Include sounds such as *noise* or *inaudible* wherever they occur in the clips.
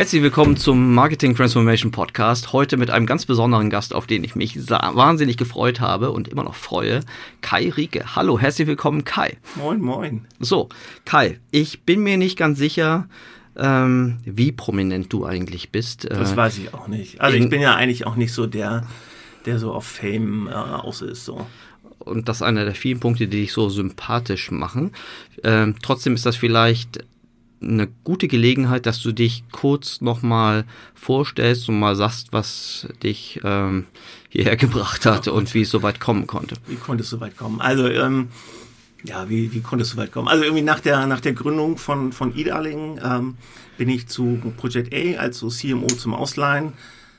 Herzlich willkommen zum Marketing Transformation Podcast. Heute mit einem ganz besonderen Gast, auf den ich mich wahnsinnig gefreut habe und immer noch freue. Kai Rieke. Hallo, herzlich willkommen, Kai. Moin, moin. So, Kai, ich bin mir nicht ganz sicher, ähm, wie prominent du eigentlich bist. Das äh, weiß ich auch nicht. Also ich bin ja eigentlich auch nicht so der, der so auf Fame äh, aus ist. So und das ist einer der vielen Punkte, die dich so sympathisch machen. Ähm, trotzdem ist das vielleicht eine gute Gelegenheit, dass du dich kurz nochmal vorstellst und mal sagst, was dich ähm, hierher *laughs* gebracht hat ja, und wie es so weit kommen konnte. Wie konnte es so weit kommen? Also, ähm, ja, wie, wie konnte es so weit kommen? Also irgendwie nach der, nach der Gründung von, von eDarling ähm, bin ich zu Project A, also CMO zum Ausleihen.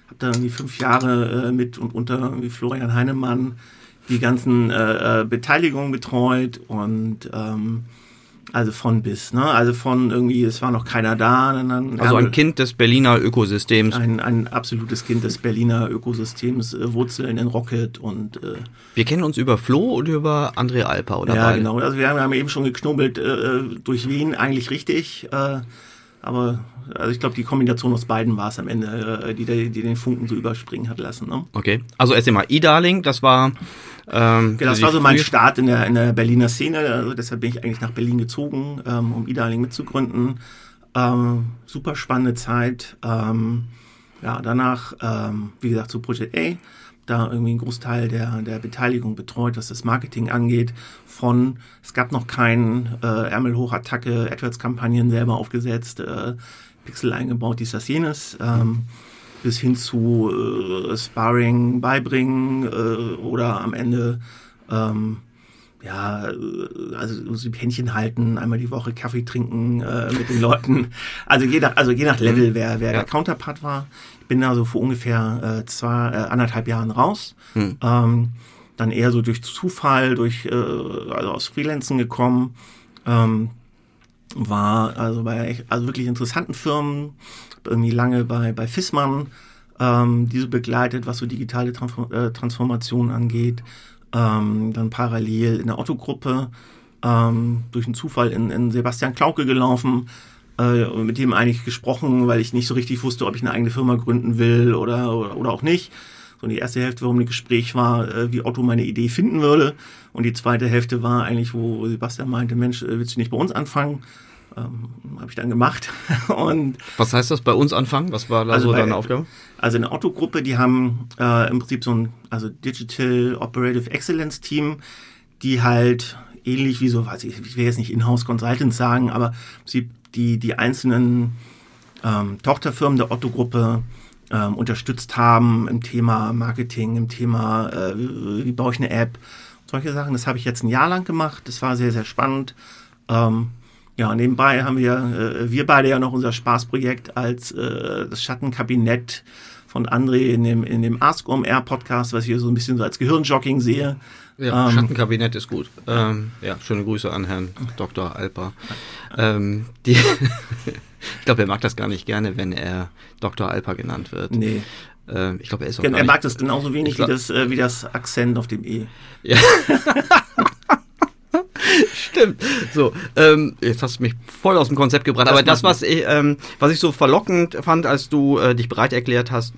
Habe da irgendwie fünf Jahre äh, mit und unter Florian Heinemann die ganzen äh, äh, Beteiligungen betreut und ähm, also von bis, ne? Also von irgendwie, es war noch keiner da. Dann, also ein Kind des Berliner Ökosystems. Ein, ein absolutes Kind des Berliner Ökosystems, äh, Wurzeln in Rocket und äh, Wir kennen uns über Flo oder über André Alper, oder? Ja, beide? genau. Also wir haben, wir haben eben schon geknubbelt äh, äh durch Wien, eigentlich richtig. Äh, aber also ich glaube, die Kombination aus beiden war es am Ende, äh, die, die den Funken so überspringen hat lassen. Ne? Okay. Also erst einmal E-Darling, das war. Ähm, genau, das war so mein Start in der, in der Berliner Szene. Also deshalb bin ich eigentlich nach Berlin gezogen, ähm, um E-Darling mitzugründen. Ähm, super spannende Zeit. Ähm, ja, danach, ähm, wie gesagt, zu Project A da irgendwie einen Großteil der, der Beteiligung betreut, was das Marketing angeht. Von, es gab noch keinen äh, Ärmelhochattacke, AdWords-Kampagnen selber aufgesetzt, äh, Pixel eingebaut, dies, das, jenes, ähm, bis hin zu äh, Sparring beibringen äh, oder am Ende ähm, ja, äh, also so Händchen halten, einmal die Woche Kaffee trinken äh, mit den Leuten. *laughs* Also je nach, also je nach Level, wer, wer ja. der Counterpart war bin also vor ungefähr äh, zwei, äh, anderthalb Jahren raus. Hm. Ähm, dann eher so durch Zufall, durch äh, also aus Freelancen gekommen. Ähm, war also bei also wirklich interessanten Firmen, irgendwie lange bei, bei Fissmann, ähm, diese begleitet, was so digitale äh, Transformation angeht. Ähm, dann parallel in der Otto-Gruppe ähm, durch einen Zufall in, in Sebastian Klauke gelaufen, äh, mit dem eigentlich gesprochen, weil ich nicht so richtig wusste, ob ich eine eigene Firma gründen will oder, oder, oder auch nicht. So die erste Hälfte, warum ein Gespräch war, äh, wie Otto meine Idee finden würde. Und die zweite Hälfte war eigentlich, wo Sebastian meinte, Mensch, äh, willst du nicht bei uns anfangen? Ähm, habe ich dann gemacht. *laughs* und Was heißt das bei uns anfangen? Was war da also so deine Aufgabe? Also eine Otto-Gruppe, die haben äh, im Prinzip so ein also Digital Operative Excellence Team, die halt ähnlich wie so, weiß ich, ich will jetzt nicht Inhouse Consultants sagen, aber sie die die einzelnen ähm, Tochterfirmen der Otto-Gruppe ähm, unterstützt haben im Thema Marketing, im Thema, äh, wie, wie baue ich eine App, solche Sachen. Das habe ich jetzt ein Jahr lang gemacht. Das war sehr, sehr spannend. Ähm, ja, nebenbei haben wir, äh, wir beide ja noch unser Spaßprojekt als äh, das Schattenkabinett von André in dem, in dem Ask OMR Podcast, was ich hier so ein bisschen so als Gehirnjogging sehe. Ja, ähm, Schattenkabinett ist gut. Ähm, ja, schöne Grüße an Herrn Dr. Alper. Ähm, die *laughs* ich glaube, er mag das gar nicht gerne, wenn er Dr. Alper genannt wird. Nee. Ähm, ich glaube, er ist auch Er mag das genauso wenig glaub, wie, das, äh, wie das Akzent auf dem E. Ja. *laughs* *laughs* Stimmt. So, ähm, jetzt hast du mich voll aus dem Konzept gebracht. Das Aber das, was ich, ähm, was ich so verlockend fand, als du äh, dich bereit erklärt hast,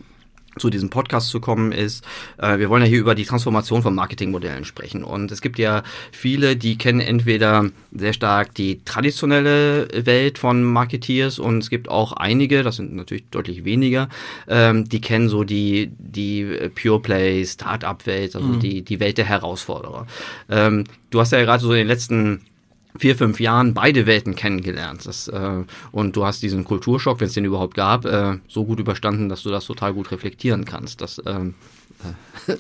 zu diesem Podcast zu kommen, ist, äh, wir wollen ja hier über die Transformation von Marketingmodellen sprechen. Und es gibt ja viele, die kennen entweder sehr stark die traditionelle Welt von Marketeers und es gibt auch einige, das sind natürlich deutlich weniger, ähm, die kennen so die, die Pure Play, Startup-Welt, also mhm. die, die Welt der Herausforderer. Ähm, du hast ja gerade so in den letzten vier, fünf Jahren beide Welten kennengelernt. Das, äh, und du hast diesen Kulturschock, wenn es den überhaupt gab, äh, so gut überstanden, dass du das total gut reflektieren kannst. Das ähm, äh,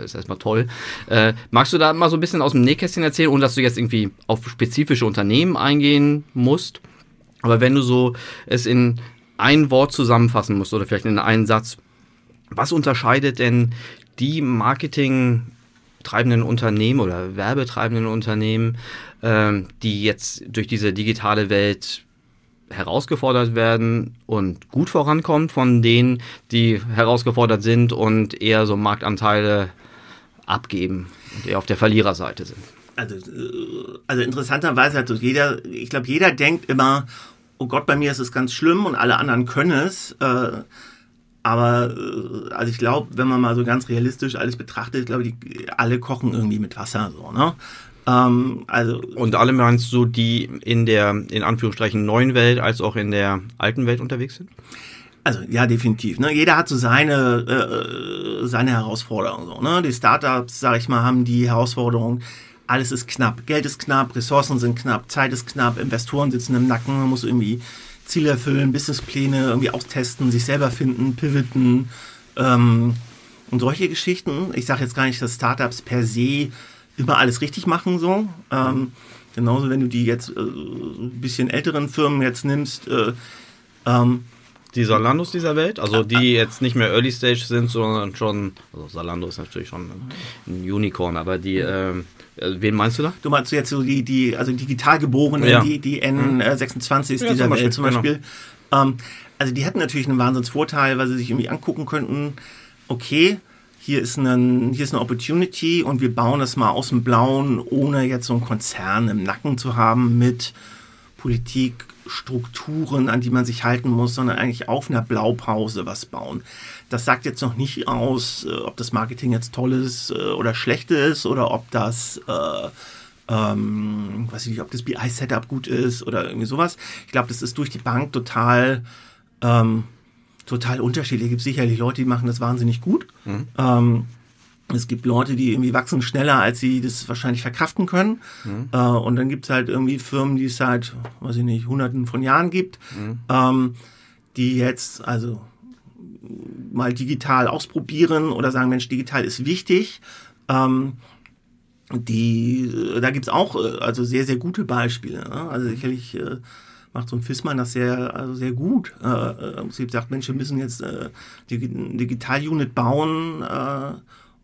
*laughs* ist erstmal toll. Äh, magst du da mal so ein bisschen aus dem Nähkästchen erzählen, ohne dass du jetzt irgendwie auf spezifische Unternehmen eingehen musst? Aber wenn du so es in ein Wort zusammenfassen musst oder vielleicht in einen Satz, was unterscheidet denn die Marketing treibenden Unternehmen oder werbetreibenden Unternehmen, ähm, die jetzt durch diese digitale Welt herausgefordert werden und gut vorankommen von denen, die herausgefordert sind und eher so Marktanteile abgeben und eher auf der Verliererseite sind. Also, äh, also interessanterweise hat so jeder, ich glaube, jeder denkt immer, oh Gott, bei mir ist es ganz schlimm und alle anderen können es. Äh, aber äh, also ich glaube, wenn man mal so ganz realistisch alles betrachtet, glaube ich, alle kochen irgendwie mit Wasser so, ne? Ähm, also und alle meinst du, die in der in Anführungsstrichen neuen Welt als auch in der alten Welt unterwegs sind? Also ja, definitiv. Ne? Jeder hat so seine äh, seine Herausforderungen. So, ne? Die Startups, sag ich mal, haben die Herausforderung. Alles ist knapp, Geld ist knapp, Ressourcen sind knapp, Zeit ist knapp, Investoren sitzen im Nacken, man muss irgendwie Ziele erfüllen, Businesspläne irgendwie austesten, sich selber finden, pivoten ähm, und solche Geschichten. Ich sage jetzt gar nicht, dass Startups per se immer alles richtig machen so. Ähm, genauso, wenn du die jetzt äh, ein bisschen älteren Firmen jetzt nimmst. Äh, ähm, die Salandos dieser Welt, also die jetzt nicht mehr Early Stage sind, sondern schon, also Salando ist natürlich schon ein Unicorn, aber die, äh, wen meinst du da? Du meinst jetzt so die, die also digital geborenen, ja. die, die N26 ist ja, dieser Welt zum Beispiel. Genau. Ähm, also die hätten natürlich einen Wahnsinnsvorteil, weil sie sich irgendwie angucken könnten, okay, hier ist, ein, hier ist eine Opportunity und wir bauen das mal aus dem Blauen, ohne jetzt so einen Konzern im Nacken zu haben mit Politik, Strukturen, an die man sich halten muss, sondern eigentlich auf einer Blaupause was bauen. Das sagt jetzt noch nicht aus, äh, ob das Marketing jetzt toll ist äh, oder schlecht ist oder ob das, äh, ähm, weiß ich nicht, ob das BI-Setup gut ist oder irgendwie sowas. Ich glaube, das ist durch die Bank total ähm, total unterschiedlich. Es gibt sicherlich Leute, die machen das wahnsinnig gut. Mhm. Ähm, es gibt Leute, die irgendwie wachsen schneller, als sie das wahrscheinlich verkraften können. Mhm. Äh, und dann gibt es halt irgendwie Firmen, die es seit, weiß ich nicht, hunderten von Jahren gibt, mhm. ähm, die jetzt also mal digital ausprobieren oder sagen, Mensch, digital ist wichtig. Ähm, die, da gibt es auch äh, also sehr, sehr gute Beispiele. Ne? Also sicherlich äh, macht so ein FISMAN das sehr, also sehr gut. Äh, äh sie sagt, Mensch, wir müssen jetzt äh, die Digital-Unit bauen äh,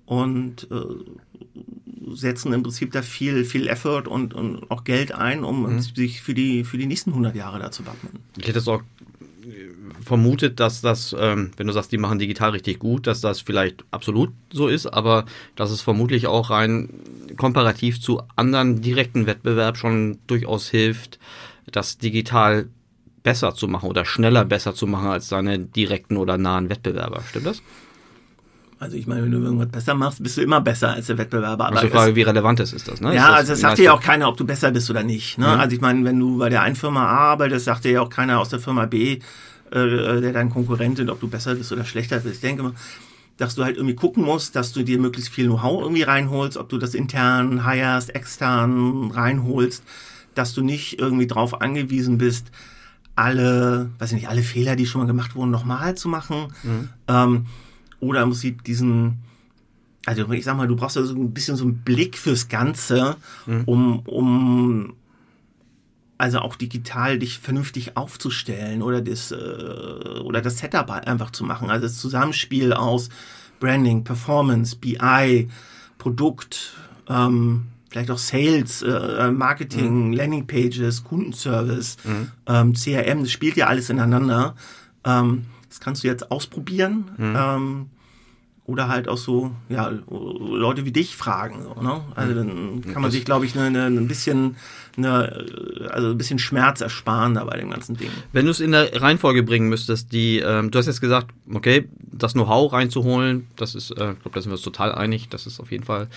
und äh, setzen im Prinzip da viel, viel Effort und, und auch Geld ein, um mhm. sich für die, für die nächsten 100 Jahre da zu wappnen. Ich hätte es auch vermutet, dass das, ähm, wenn du sagst, die machen digital richtig gut, dass das vielleicht absolut so ist, aber dass es vermutlich auch rein komparativ zu anderen direkten Wettbewerb schon durchaus hilft, das digital besser zu machen oder schneller besser zu machen als deine direkten oder nahen Wettbewerber. Stimmt das? Also ich meine, wenn du irgendwas besser machst, bist du immer besser als der Wettbewerber. Aber also Frage, wie relevant ist das? Ne? Ja, das also das sagt dir ja auch keiner, ob du besser bist oder nicht. Ne? Mhm. Also ich meine, wenn du bei der einen Firma A arbeitest, sagt dir ja auch keiner aus der Firma B, äh, der dein Konkurrent ist, ob du besser bist oder schlechter bist. Ich denke mal, dass du halt irgendwie gucken musst, dass du dir möglichst viel Know-how irgendwie reinholst, ob du das intern hirest, extern reinholst dass du nicht irgendwie drauf angewiesen bist, alle, weiß ich nicht, alle Fehler, die schon mal gemacht wurden, nochmal zu machen. Mhm. Ähm, oder muss sie diesen, also ich sag mal, du brauchst ja so ein bisschen so einen Blick fürs Ganze, mhm. um, um also auch digital dich vernünftig aufzustellen oder das, äh, oder das Setup einfach zu machen. Also das Zusammenspiel aus Branding, Performance, BI, Produkt, ähm, vielleicht auch Sales, äh, äh, Marketing, mhm. Landingpages, Kundenservice, mhm. ähm, CRM, das spielt ja alles ineinander. Ähm, das kannst du jetzt ausprobieren. Mhm. Oder halt auch so, ja, Leute wie dich fragen. So, ne? Also dann kann man sich, glaube ich, ne, ne, ein bisschen eine, also ein bisschen Schmerz ersparen da bei dem ganzen Ding. Wenn du es in der Reihenfolge bringen müsstest, die, ähm, du hast jetzt gesagt, okay, das Know-how reinzuholen, das ist, äh, ich glaube, da sind wir uns total einig, das ist auf jeden Fall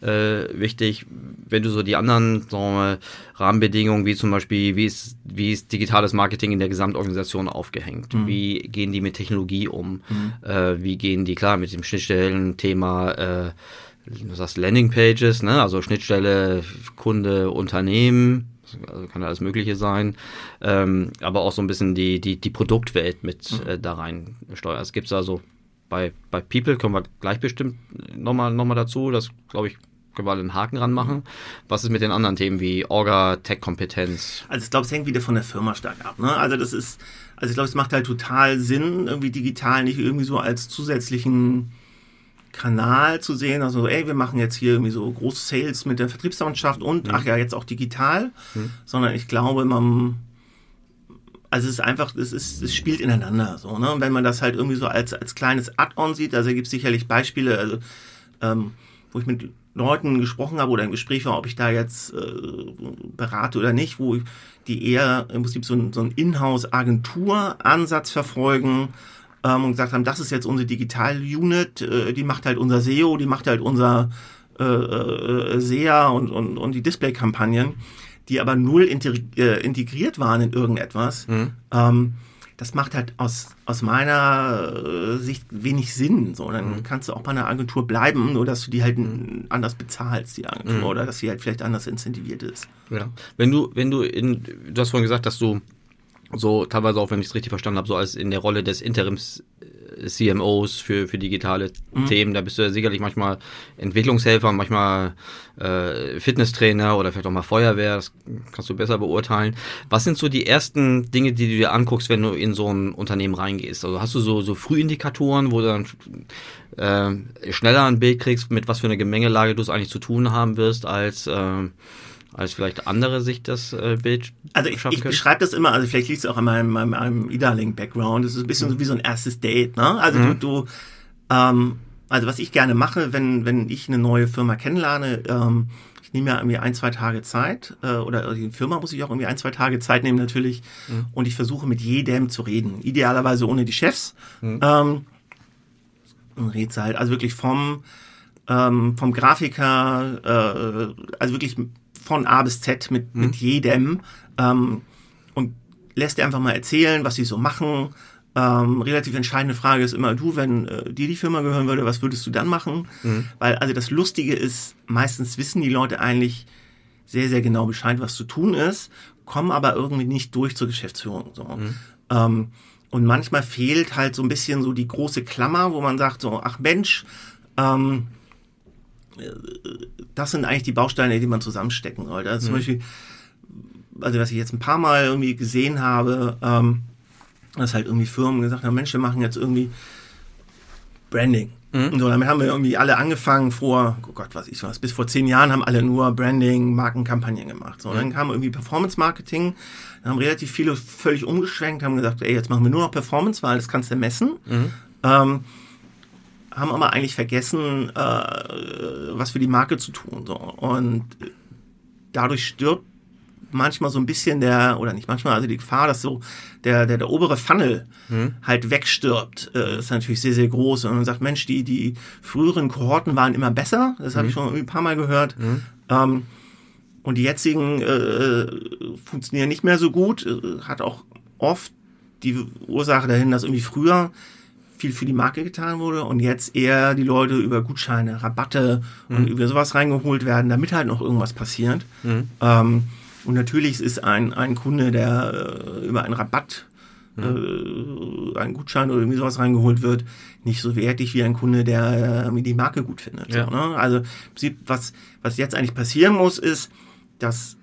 äh, wichtig. Wenn du so die anderen mal, Rahmenbedingungen, wie zum Beispiel, wie ist, wie ist digitales Marketing in der Gesamtorganisation aufgehängt? Mhm. Wie gehen die mit Technologie um? Mhm. Äh, wie gehen die, klar, mit dem Schnittstellen-Thema, äh, du sagst Landingpages, ne? also Schnittstelle Kunde, Unternehmen, also kann alles Mögliche sein, ähm, aber auch so ein bisschen die, die, die Produktwelt mit mhm. äh, da rein steuern. Es gibt also bei, bei People, können wir gleich bestimmt nochmal noch mal dazu, das glaube ich, können wir einen Haken ranmachen. Was ist mit den anderen Themen wie Orga, Tech-Kompetenz? Also ich glaube, es hängt wieder von der Firma stark ab. Ne? Also das ist, also ich glaube, es macht halt total Sinn, irgendwie digital nicht irgendwie so als zusätzlichen Kanal zu sehen, also ey, wir machen jetzt hier irgendwie so große Sales mit der Vertriebsmannschaft und mhm. ach ja, jetzt auch digital, mhm. sondern ich glaube, man also es ist einfach, es ist, es spielt ineinander so, ne? Und wenn man das halt irgendwie so als, als kleines Add-on sieht, also gibt es sicherlich Beispiele, also ähm, wo ich mit Leuten gesprochen habe oder im Gespräch war, ob ich da jetzt äh, berate oder nicht, wo die eher im Prinzip so, ein, so einen Inhouse-Agentur-Ansatz verfolgen ähm, und gesagt haben, das ist jetzt unsere Digital-Unit, äh, die macht halt unser SEO, die macht halt unser äh, äh, SEA und, und, und die Display-Kampagnen, die aber null äh, integriert waren in irgendetwas. Mhm. Ähm, das macht halt aus, aus meiner äh, Sicht wenig Sinn. So, dann mhm. kannst du auch bei einer Agentur bleiben, nur dass du die halt mhm. anders bezahlst, die Agentur, mhm. oder dass sie halt vielleicht anders incentiviert ist. Ja. Wenn du, wenn du in, du hast vorhin gesagt, dass du so teilweise auch, wenn ich es richtig verstanden habe, so als in der Rolle des Interims CMOs für, für digitale mhm. Themen. Da bist du ja sicherlich manchmal Entwicklungshelfer, manchmal äh, Fitnesstrainer oder vielleicht auch mal Feuerwehr. Das kannst du besser beurteilen. Was sind so die ersten Dinge, die du dir anguckst, wenn du in so ein Unternehmen reingehst? Also hast du so, so Frühindikatoren, wo du dann äh, schneller ein Bild kriegst, mit was für eine Gemengelage du es eigentlich zu tun haben wirst, als äh, als vielleicht andere sich das äh, Bild Also ich, ich beschreibe das immer, also vielleicht liegt es auch an meinem, meinem, meinem E-Darling-Background, das ist ein bisschen mhm. so wie so ein erstes Date, ne? Also mhm. du, du ähm, also was ich gerne mache, wenn, wenn ich eine neue Firma kennenlerne, ähm, ich nehme ja irgendwie ein, zwei Tage Zeit, äh, oder die Firma muss ich auch irgendwie ein, zwei Tage Zeit nehmen natürlich, mhm. und ich versuche mit jedem zu reden, idealerweise ohne die Chefs. Mhm. Ähm, und redst halt, also wirklich vom, ähm, vom Grafiker, äh, also wirklich von A bis Z mit, mhm. mit jedem ähm, und lässt dir einfach mal erzählen, was sie so machen. Ähm, relativ entscheidende Frage ist immer, du, wenn äh, dir die Firma gehören würde, was würdest du dann machen? Mhm. Weil also das Lustige ist, meistens wissen die Leute eigentlich sehr, sehr genau Bescheid, was zu tun ist, kommen aber irgendwie nicht durch zur Geschäftsführung. So. Mhm. Ähm, und manchmal fehlt halt so ein bisschen so die große Klammer, wo man sagt so, ach Mensch, ähm, das sind eigentlich die Bausteine, die man zusammenstecken sollte. Also zum mhm. Beispiel, also was ich jetzt ein paar Mal irgendwie gesehen habe, ähm, dass halt irgendwie Firmen gesagt haben, Mensch, wir machen jetzt irgendwie Branding. Mhm. Und so, damit haben wir irgendwie alle angefangen vor, oh Gott, was ich was, bis vor zehn Jahren haben alle nur Branding, Markenkampagnen gemacht. So, mhm. dann kam irgendwie Performance Marketing, dann haben relativ viele völlig umgeschwenkt, haben gesagt, ey, jetzt machen wir nur noch Performance, weil das kannst du messen. Mhm. Ähm, haben aber eigentlich vergessen, äh, was für die Marke zu tun. So. Und dadurch stirbt manchmal so ein bisschen der, oder nicht manchmal, also die Gefahr, dass so der, der, der obere Funnel mhm. halt wegstirbt, äh, ist natürlich sehr, sehr groß. Und man sagt, Mensch, die, die früheren Kohorten waren immer besser, das habe ich schon ein paar Mal gehört. Mhm. Ähm, und die jetzigen äh, funktionieren nicht mehr so gut, äh, hat auch oft die Ursache dahin, dass irgendwie früher viel für die Marke getan wurde und jetzt eher die Leute über Gutscheine, Rabatte mhm. und über sowas reingeholt werden, damit halt noch irgendwas passiert. Mhm. Ähm, und natürlich ist ein, ein Kunde, der äh, über einen Rabatt, mhm. äh, einen Gutschein oder irgendwie sowas reingeholt wird, nicht so wertig wie ein Kunde, der äh, die Marke gut findet. Ja. So, ne? Also was, was jetzt eigentlich passieren muss, ist, dass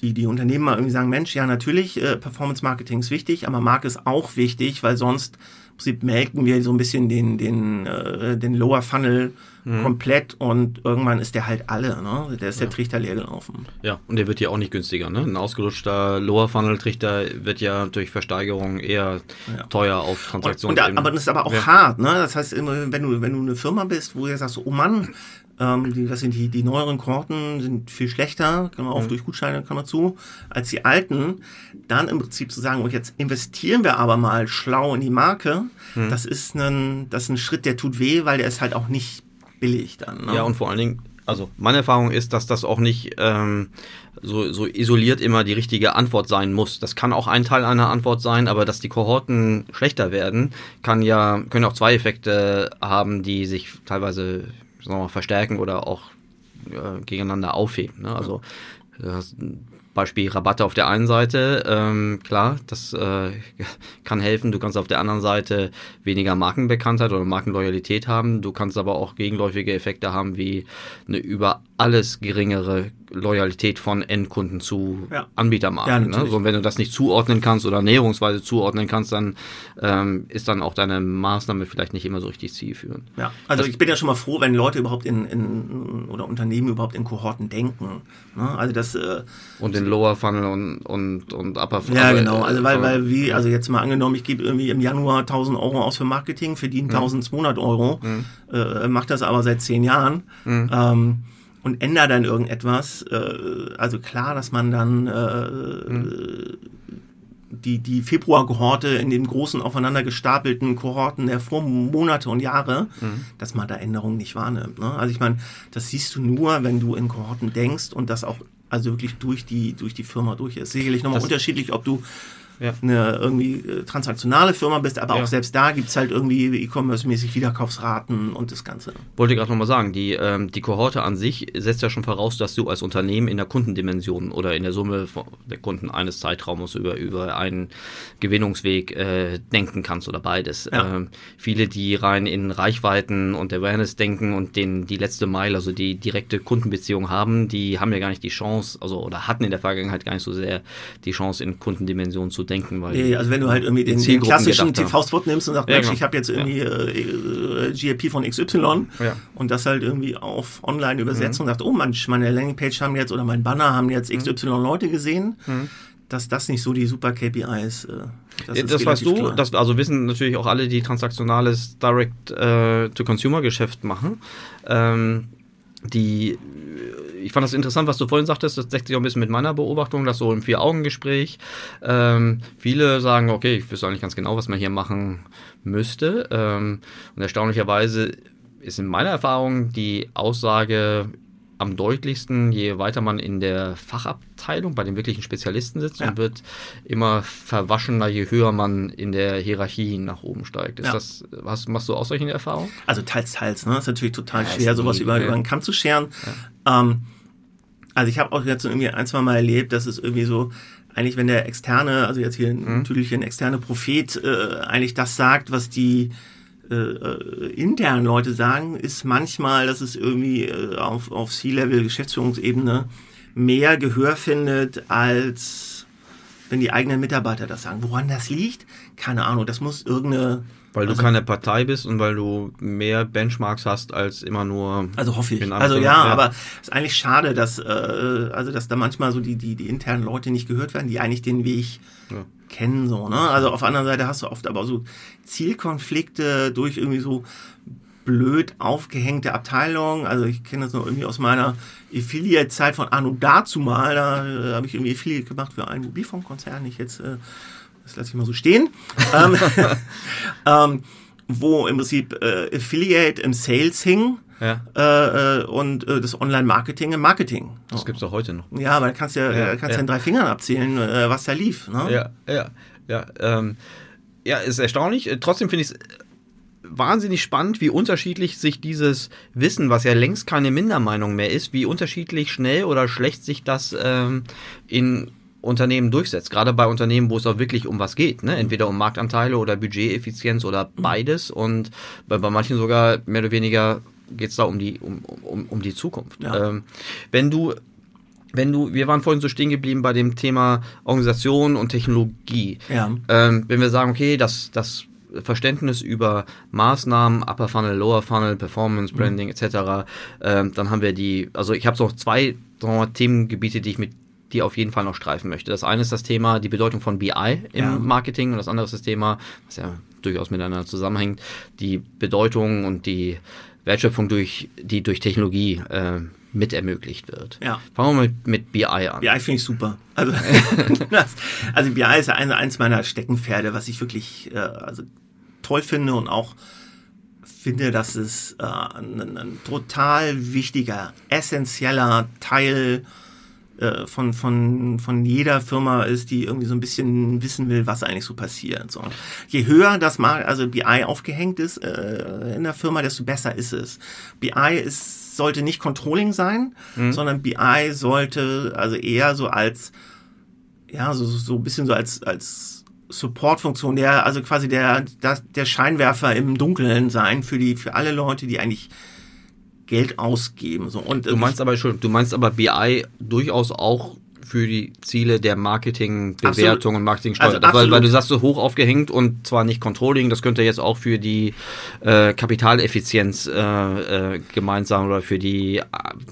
die, die Unternehmen mal irgendwie sagen, Mensch, ja natürlich, äh, Performance Marketing ist wichtig, aber Marke ist auch wichtig, weil sonst Prinzip melken wir so ein bisschen den, den, äh, den Lower Funnel mhm. komplett und irgendwann ist der halt alle, ne? Der ist ja. der Trichter leer gelaufen. Ja, und der wird ja auch nicht günstiger, ne? Ein ausgelutschter Lower Funnel Trichter wird ja durch Versteigerung eher ja. teuer auf Transaktionen. aber das ist aber auch ja. hart, ne? Das heißt, wenn du, wenn du eine Firma bist, wo du sagst, oh Mann, ähm, die, das sind die, die neueren Korten sind viel schlechter, kann man auch mhm. durch Gutscheine, kann man zu, als die alten. Dann im Prinzip zu sagen, und jetzt investieren wir aber mal schlau in die Marke, mhm. das ist ein, das ist ein Schritt, der tut weh, weil der ist halt auch nicht billig dann. Ne? Ja, und vor allen Dingen, also meine Erfahrung ist, dass das auch nicht ähm, so, so isoliert immer die richtige Antwort sein muss. Das kann auch ein Teil einer Antwort sein, aber dass die Kohorten schlechter werden, kann ja, können auch zwei Effekte haben, die sich teilweise sagen mal, verstärken oder auch äh, gegeneinander aufheben. Ne? Also hast Beispiel Rabatte auf der einen Seite, ähm, klar, das äh, *laughs* kann helfen. Du kannst auf der anderen Seite weniger Markenbekanntheit oder Markenloyalität haben. Du kannst aber auch gegenläufige Effekte haben, wie eine über alles geringere Loyalität von Endkunden zu ja. Anbietermarken. Ja, ne? So, wenn du das nicht zuordnen kannst oder näherungsweise zuordnen kannst, dann ähm, ist dann auch deine Maßnahme vielleicht nicht immer so richtig zielführend. Ja, also das, ich bin ja schon mal froh, wenn Leute überhaupt in, in oder Unternehmen überhaupt in Kohorten denken. Ne? Also das äh, und in Lower Funnel und und und Upper Funnel. Ja, genau. Also weil weil wie also jetzt mal angenommen, ich gebe irgendwie im Januar 1000 Euro aus für Marketing, verdiene mhm. 1200 Euro, mhm. äh, mache das aber seit zehn Jahren. Mhm. Ähm, und ändert dann irgendetwas. Äh, also klar, dass man dann äh, mhm. die, die Februar-Kohorte in den großen aufeinander gestapelten Kohorten der Vormonate und Jahre, mhm. dass man da Änderungen nicht wahrnimmt. Ne? Also ich meine, das siehst du nur, wenn du in Kohorten denkst und das auch also wirklich durch die, durch die Firma durch ist. Sicherlich nochmal unterschiedlich, ob du ja. eine irgendwie äh, transaktionale Firma bist, aber ja. auch selbst da gibt es halt irgendwie E-Commerce-mäßig Wiederkaufsraten und das Ganze. Wollte gerade nochmal sagen, die, ähm, die Kohorte an sich setzt ja schon voraus, dass du als Unternehmen in der Kundendimension oder in der Summe der Kunden eines Zeitraumes über, über einen Gewinnungsweg äh, denken kannst oder beides. Ja. Ähm, viele, die rein in Reichweiten und Awareness denken und den, die letzte Meile, also die direkte Kundenbeziehung haben, die haben ja gar nicht die Chance, also oder hatten in der Vergangenheit gar nicht so sehr die Chance in Kundendimension zu denken. Weil nee, also wenn du halt irgendwie den, den klassischen TV-Spot nimmst und sagst, ja, Mensch, genau. ich habe jetzt irgendwie ja. äh, GRP von XY und das halt irgendwie auf online übersetzt mhm. und sagt, oh Mensch, meine Landingpage haben jetzt oder mein Banner haben jetzt XY mhm. Leute gesehen. Mhm dass das nicht so die super KPIs. Äh, das, das weißt du, das, also wissen natürlich auch alle, die transaktionales Direct-to-Consumer-Geschäft äh, machen. Ähm, die ich fand das interessant, was du vorhin sagtest, das deckt sich auch ein bisschen mit meiner Beobachtung, dass so im Vier-Augen-Gespräch ähm, viele sagen, okay, ich wüsste eigentlich ganz genau, was man hier machen müsste. Ähm, und erstaunlicherweise ist in meiner Erfahrung die Aussage am deutlichsten, je weiter man in der Fachabteilung bei den wirklichen Spezialisten sitzt ja. und wird immer verwaschener, je höher man in der Hierarchie nach oben steigt. Ist ja. das, was machst du auch solche Erfahrungen? Also teils, teils. Ne? Das ist natürlich total ja, schwer, sowas über, über einen Kamm zu scheren. Ähm, also ich habe auch jetzt irgendwie ein, zwei Mal erlebt, dass es irgendwie so, eigentlich wenn der externe, also jetzt hier mhm. natürlich ein externer Prophet, äh, eigentlich das sagt, was die äh, äh, internen Leute sagen, ist manchmal, dass es irgendwie äh, auf, auf C-Level, Geschäftsführungsebene mehr Gehör findet, als wenn die eigenen Mitarbeiter das sagen. Woran das liegt? Keine Ahnung. Das muss irgendeine weil also, du keine Partei bist und weil du mehr Benchmarks hast als immer nur. Also hoffe ich. Also ja, ja, aber ist eigentlich schade, dass äh, also dass da manchmal so die die die internen Leute nicht gehört werden, die eigentlich den Weg ja. kennen so. Ne? Also auf der anderen Seite hast du oft aber so Zielkonflikte durch irgendwie so blöd aufgehängte Abteilungen. Also ich kenne das noch irgendwie aus meiner Affiliate-Zeit von Anno dazu mal. Da äh, habe ich irgendwie Affiliate gemacht für einen Mobilfunkkonzern. Ich jetzt äh, das lasse ich mal so stehen, *laughs* ähm, *laughs* ähm, wo im Prinzip äh, Affiliate im Sales hing. Ja. Äh, äh, und äh, das Online-Marketing im Marketing. Das gibt's doch heute noch. Ja, aber da kannst du ja, ja, kannst ja. in drei Fingern abzählen, äh, was da lief. Ne? Ja, ja, ja. Ähm, ja, ist erstaunlich. Äh, trotzdem finde ich es wahnsinnig spannend, wie unterschiedlich sich dieses Wissen, was ja längst keine Mindermeinung mehr ist, wie unterschiedlich schnell oder schlecht sich das ähm, in Unternehmen durchsetzt. Gerade bei Unternehmen, wo es auch wirklich um was geht. Ne? Entweder um Marktanteile oder Budgeteffizienz oder mhm. beides. Und bei, bei manchen sogar mehr oder weniger geht es da um die, um, um, um die Zukunft. Ja. Ähm, wenn du wenn du, wir waren vorhin so stehen geblieben bei dem Thema Organisation und Technologie. Ja. Ähm, wenn wir sagen, okay, das, das Verständnis über Maßnahmen, Upper Funnel, Lower Funnel, Performance, mhm. Branding mhm. etc., ähm, dann haben wir die, also ich habe so zwei Themengebiete, die ich mit die auf jeden Fall noch streifen möchte. Das eine ist das Thema die Bedeutung von BI im ja. Marketing und das andere ist das Thema, was ja durchaus miteinander zusammenhängt, die Bedeutung und die Wertschöpfung durch die durch Technologie äh, mit ermöglicht wird. Ja. Fangen wir mal mit, mit BI an. BI finde ich super. Also, *laughs* *laughs* das, also BI ist ein, eins meiner Steckenpferde, was ich wirklich äh, also toll finde und auch finde, dass es äh, ein, ein total wichtiger, essentieller Teil ist äh, von, von, von jeder Firma ist, die irgendwie so ein bisschen wissen will, was eigentlich so passiert. So. Je höher das mal, also BI aufgehängt ist äh, in der Firma, desto besser ist es. BI ist sollte nicht Controlling sein, mhm. sondern BI sollte also eher so als, ja, so, so ein bisschen so als, als Support-Funktion, der, also quasi der, der, der Scheinwerfer im Dunkeln sein für die, für alle Leute, die eigentlich Geld ausgeben. So. Und, du meinst aber schon, du meinst aber BI durchaus auch für die Ziele der Marketingbewertung und Marketingsteuerung. Also weil, weil, du sagst so hoch aufgehängt und zwar nicht Controlling, das könnte jetzt auch für die äh, Kapitaleffizienz äh, äh, gemeint sein oder für die äh,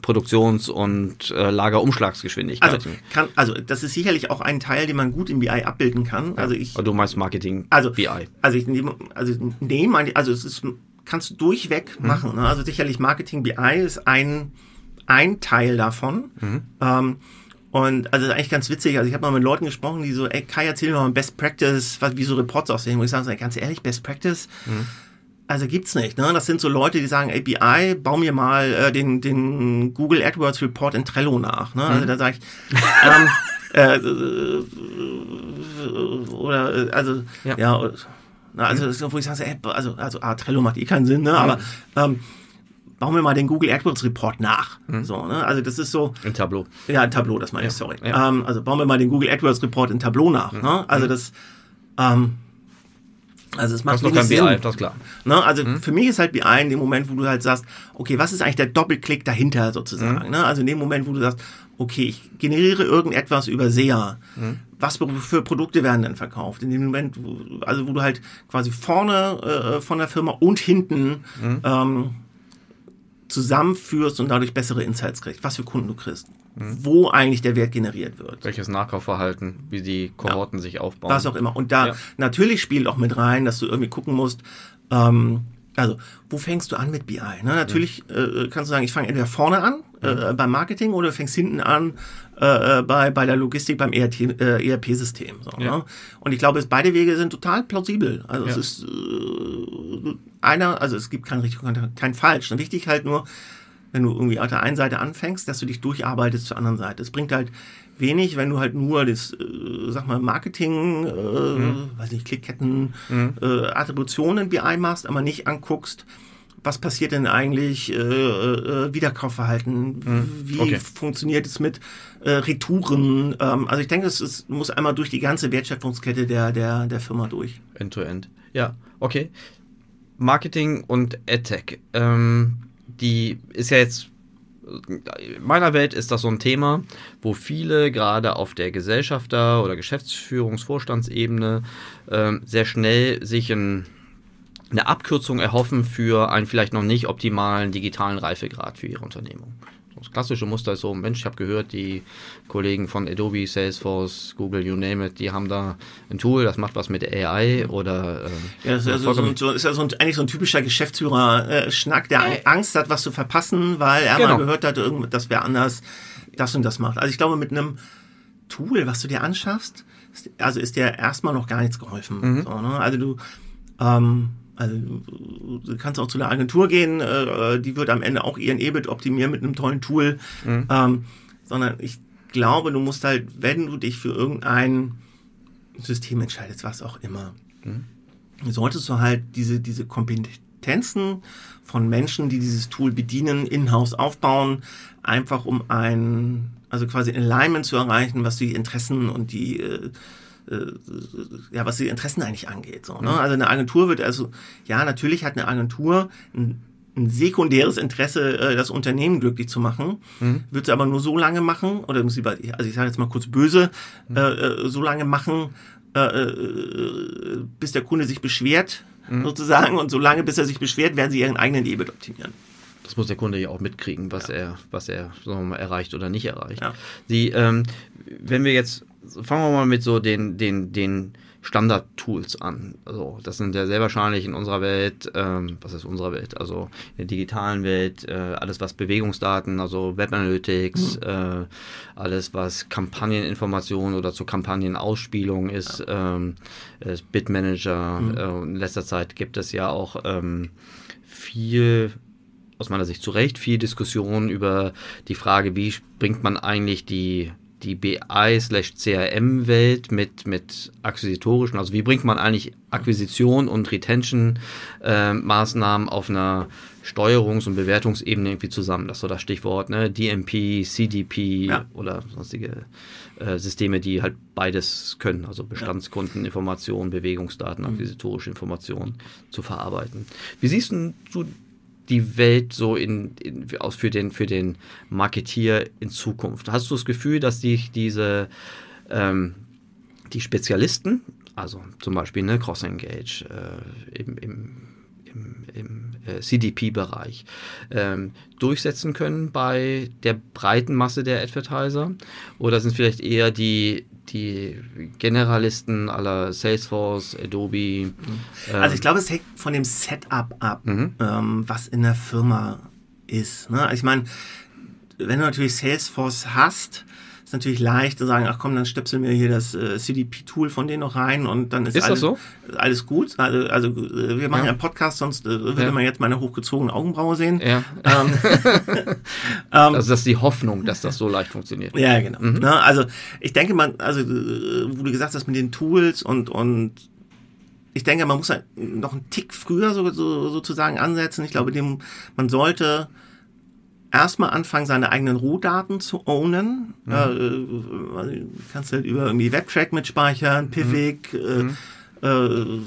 Produktions- und äh, Lagerumschlagsgeschwindigkeit. Also, kann, also das ist sicherlich auch ein Teil, den man gut im BI abbilden kann. Also ich, du meinst Marketing also, BI. Also ich nehme, also nehme, also es ist kannst du durchweg mhm. machen. Ne? Also sicherlich Marketing BI ist ein, ein Teil davon. Mhm. Ähm, und also eigentlich ganz witzig. Also ich habe mal mit Leuten gesprochen, die so, ey Kai, erzähl mir mal Best Practice, was, wie so Reports aussehen. Und ich sage, ganz ehrlich, Best Practice, mhm. also gibt's nicht. Ne? Das sind so Leute, die sagen, API, bau mir mal äh, den, den Google AdWords Report in Trello nach. Ne? Also mhm. da sage ich, *laughs* ähm, äh, oder also ja, ja na, also, mhm. wo ich sage, ey, also, also ah, Trello macht eh keinen Sinn, ne? aber ähm, bauen wir mal den Google AdWords Report nach. Mhm. So, ne? Also das ist so. Ein Tableau. Ja, ein Tableau, das meine ja. ich, sorry. Ja. Ähm, also bauen wir mal den Google AdWords Report in Tableau nach. Mhm. Ne? Also mhm. das, ähm, also es macht wenig Sinn. BI, das klar. Ne? Also mhm. für mich ist halt BI in dem Moment, wo du halt sagst, okay, was ist eigentlich der Doppelklick dahinter sozusagen? Mhm. Ne? Also in dem Moment, wo du sagst, okay, ich generiere irgendetwas über SEA. Mhm. Was für Produkte werden denn verkauft? In dem Moment, wo, also wo du halt quasi vorne äh, von der Firma und hinten ähm, zusammenführst und dadurch bessere Insights kriegst, was für Kunden du kriegst, mhm. wo eigentlich der Wert generiert wird. Welches Nachkaufverhalten, wie die Kohorten ja. sich aufbauen. Was auch immer. Und da ja. natürlich spielt auch mit rein, dass du irgendwie gucken musst, ähm, also, wo fängst du an mit BI? Ne? Natürlich äh, kannst du sagen, ich fange entweder vorne an, äh, beim Marketing, oder du fängst hinten an äh, äh bei, bei der Logistik, beim ERP-System. Äh, so, ja. ne? Und ich glaube, beide Wege sind total plausibel. Also ja. es ist äh, einer, also es gibt kein richtig und kein falsch. Und wichtig halt nur, wenn du irgendwie auf der einen Seite anfängst, dass du dich durcharbeitest zur anderen Seite. Es bringt halt wenig, wenn du halt nur das, äh, sag mal, Marketing, äh, mhm. weiß nicht, Klickketten, mhm. äh, Attributionen BI machst, aber nicht anguckst, was passiert denn eigentlich, äh, äh, Wiederkaufverhalten, mhm. wie okay. funktioniert es mit äh, Retouren. Ähm, also ich denke, es, es muss einmal durch die ganze Wertschöpfungskette der, der, der Firma durch. End-to-end. -end. Ja, okay. Marketing und AdTech. Ähm, die ist ja jetzt in meiner Welt ist das so ein Thema, wo viele gerade auf der Gesellschafter- oder Geschäftsführungsvorstandsebene äh, sehr schnell sich ein, eine Abkürzung erhoffen für einen vielleicht noch nicht optimalen digitalen Reifegrad für ihre Unternehmung. Das klassische Muster ist so, Mensch, ich habe gehört, die Kollegen von Adobe, Salesforce, Google, you name it, die haben da ein Tool, das macht was mit AI oder... Äh, ja, das ist ja, so, so, so, ist ja so ein, eigentlich so ein typischer Geschäftsführer-Schnack, der äh, Angst hat, was zu verpassen, weil er genau. mal gehört hat, dass wer anders das und das macht. Also ich glaube, mit einem Tool, was du dir anschaffst, also ist dir erstmal noch gar nichts geholfen. Mhm. So, ne? Also du... Ähm, also du kannst auch zu einer Agentur gehen, äh, die wird am Ende auch ihren EBIT optimieren mit einem tollen Tool. Mhm. Ähm, sondern ich glaube, du musst halt, wenn du dich für irgendein System entscheidest, was auch immer, mhm. solltest du halt diese, diese Kompetenzen von Menschen, die dieses Tool bedienen, in-house aufbauen, einfach um ein, also quasi ein Alignment zu erreichen, was die Interessen und die äh, ja, was die Interessen eigentlich angeht. So, ne? Also eine Agentur wird also, ja, natürlich hat eine Agentur ein, ein sekundäres Interesse, äh, das Unternehmen glücklich zu machen, mhm. wird sie aber nur so lange machen, oder muss sie, also ich sage jetzt mal kurz böse, mhm. äh, äh so lange machen, äh, äh, bis der Kunde sich beschwert, mhm. sozusagen, und so lange, bis er sich beschwert, werden sie ihren eigenen EBIT optimieren. Das muss der Kunde ja auch mitkriegen, was ja. er, was er mal, erreicht oder nicht erreicht. Ja. Die, ähm, wenn wir jetzt fangen wir mal mit so den, den, den Standard-Tools an. Also, das sind ja sehr wahrscheinlich in unserer Welt, ähm, was ist unserer Welt? Also in der digitalen Welt, äh, alles was Bewegungsdaten, also Web Analytics, mhm. äh, alles was Kampagneninformation oder zur Kampagnenausspielung ist, ja. ähm, ist Bitmanager. Mhm. Äh, in letzter Zeit gibt es ja auch ähm, viel aus meiner Sicht zu Recht viel Diskussion über die Frage, wie bringt man eigentlich die die BI-CRM-Welt mit, mit akquisitorischen, also wie bringt man eigentlich Akquisition und Retention-Maßnahmen äh, auf einer Steuerungs- und Bewertungsebene irgendwie zusammen. Das ist so das Stichwort, ne? DMP, CDP ja. oder sonstige äh, Systeme, die halt beides können, also Bestandskundeninformationen, Bewegungsdaten, mhm. akquisitorische Informationen zu verarbeiten. Wie siehst du die Welt so in, in, aus für den, für den Marketier in Zukunft? Hast du das Gefühl, dass sich diese ähm, die Spezialisten, also zum Beispiel ne, Cross Engage äh, im, im, im, im äh, CDP-Bereich, ähm, durchsetzen können bei der breiten Masse der Advertiser? Oder sind vielleicht eher die, die Generalisten aller Salesforce, Adobe. Mhm. Also ich glaube, es hängt von dem Setup ab, mhm. ähm, was in der Firma ist. Ne? Ich meine, wenn du natürlich Salesforce hast, natürlich leicht zu sagen, ach komm, dann stöpseln wir hier das äh, CDP-Tool von denen noch rein und dann ist, ist alles, so? alles gut. Also, also äh, wir machen ja, einen Podcast, sonst äh, würde ja. man jetzt meine hochgezogene Augenbraue sehen. Ja. *laughs* Ähm, also das ist die Hoffnung, dass das so leicht funktioniert. Ja, genau. Mhm. Ne? Also ich denke, man, also äh, wo du gesagt hast mit den Tools und, und ich denke, man muss halt noch einen Tick früher so, so, sozusagen ansetzen. Ich glaube, dem, man sollte erstmal anfangen, seine eigenen Rohdaten zu ownen. Mhm. Äh, kannst halt über irgendwie Webtrack mitspeichern, Pivik, mhm. äh, äh,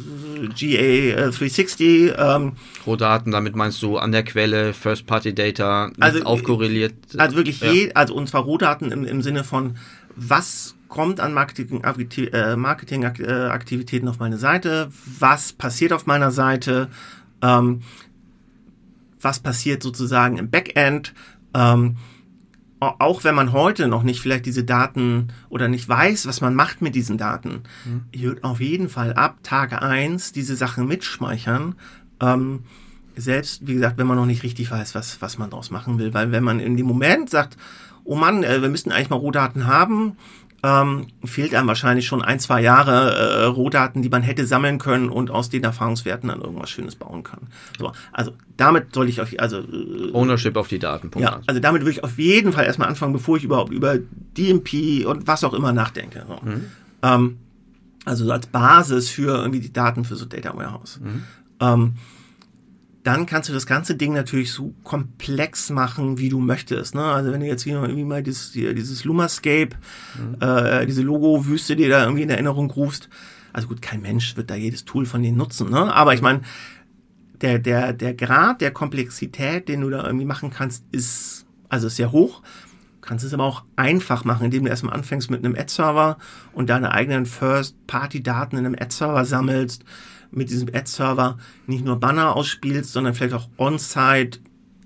GA360. Ähm. Rohdaten, damit meinst du an der Quelle, First-Party-Data, also, aufkorreliert. Also wirklich ja. je, also und zwar Rohdaten im, im Sinne von, was kommt an Marketingaktivitäten Marketing, Marketing auf meine Seite, was passiert auf meiner Seite, ähm, was passiert sozusagen im Backend. Ähm, auch wenn man heute noch nicht vielleicht diese Daten oder nicht weiß, was man macht mit diesen Daten, mhm. ich würde auf jeden Fall ab Tag 1 diese Sachen mitspeichern. Ähm, selbst, wie gesagt, wenn man noch nicht richtig weiß, was, was man daraus machen will. Weil wenn man in dem Moment sagt, oh Mann, äh, wir müssten eigentlich mal Rohdaten haben, ähm, fehlt einem wahrscheinlich schon ein, zwei Jahre äh, Rohdaten, die man hätte sammeln können und aus den Erfahrungswerten dann irgendwas Schönes bauen kann. So, also damit soll ich euch, also äh, Ownership auf die Daten. Ja, also damit will ich auf jeden Fall erstmal anfangen, bevor ich überhaupt über DMP und was auch immer nachdenke. So. Mhm. Ähm, also als Basis für irgendwie die Daten für so Data Warehouse. Mhm. Ähm, dann kannst du das ganze Ding natürlich so komplex machen, wie du möchtest. Ne? Also wenn du jetzt hier irgendwie mal dieses, hier, dieses Lumerscape, mhm. äh, diese Logo-Wüste dir da irgendwie in Erinnerung rufst, also gut, kein Mensch wird da jedes Tool von denen nutzen, ne? aber ich meine, der, der, der Grad der Komplexität, den du da irgendwie machen kannst, ist also sehr hoch. Du kannst es aber auch einfach machen, indem du erstmal anfängst mit einem Ad-Server und deine eigenen First-Party-Daten in einem Ad-Server sammelst mit diesem Ad-Server nicht nur Banner ausspielst, sondern vielleicht auch On-Site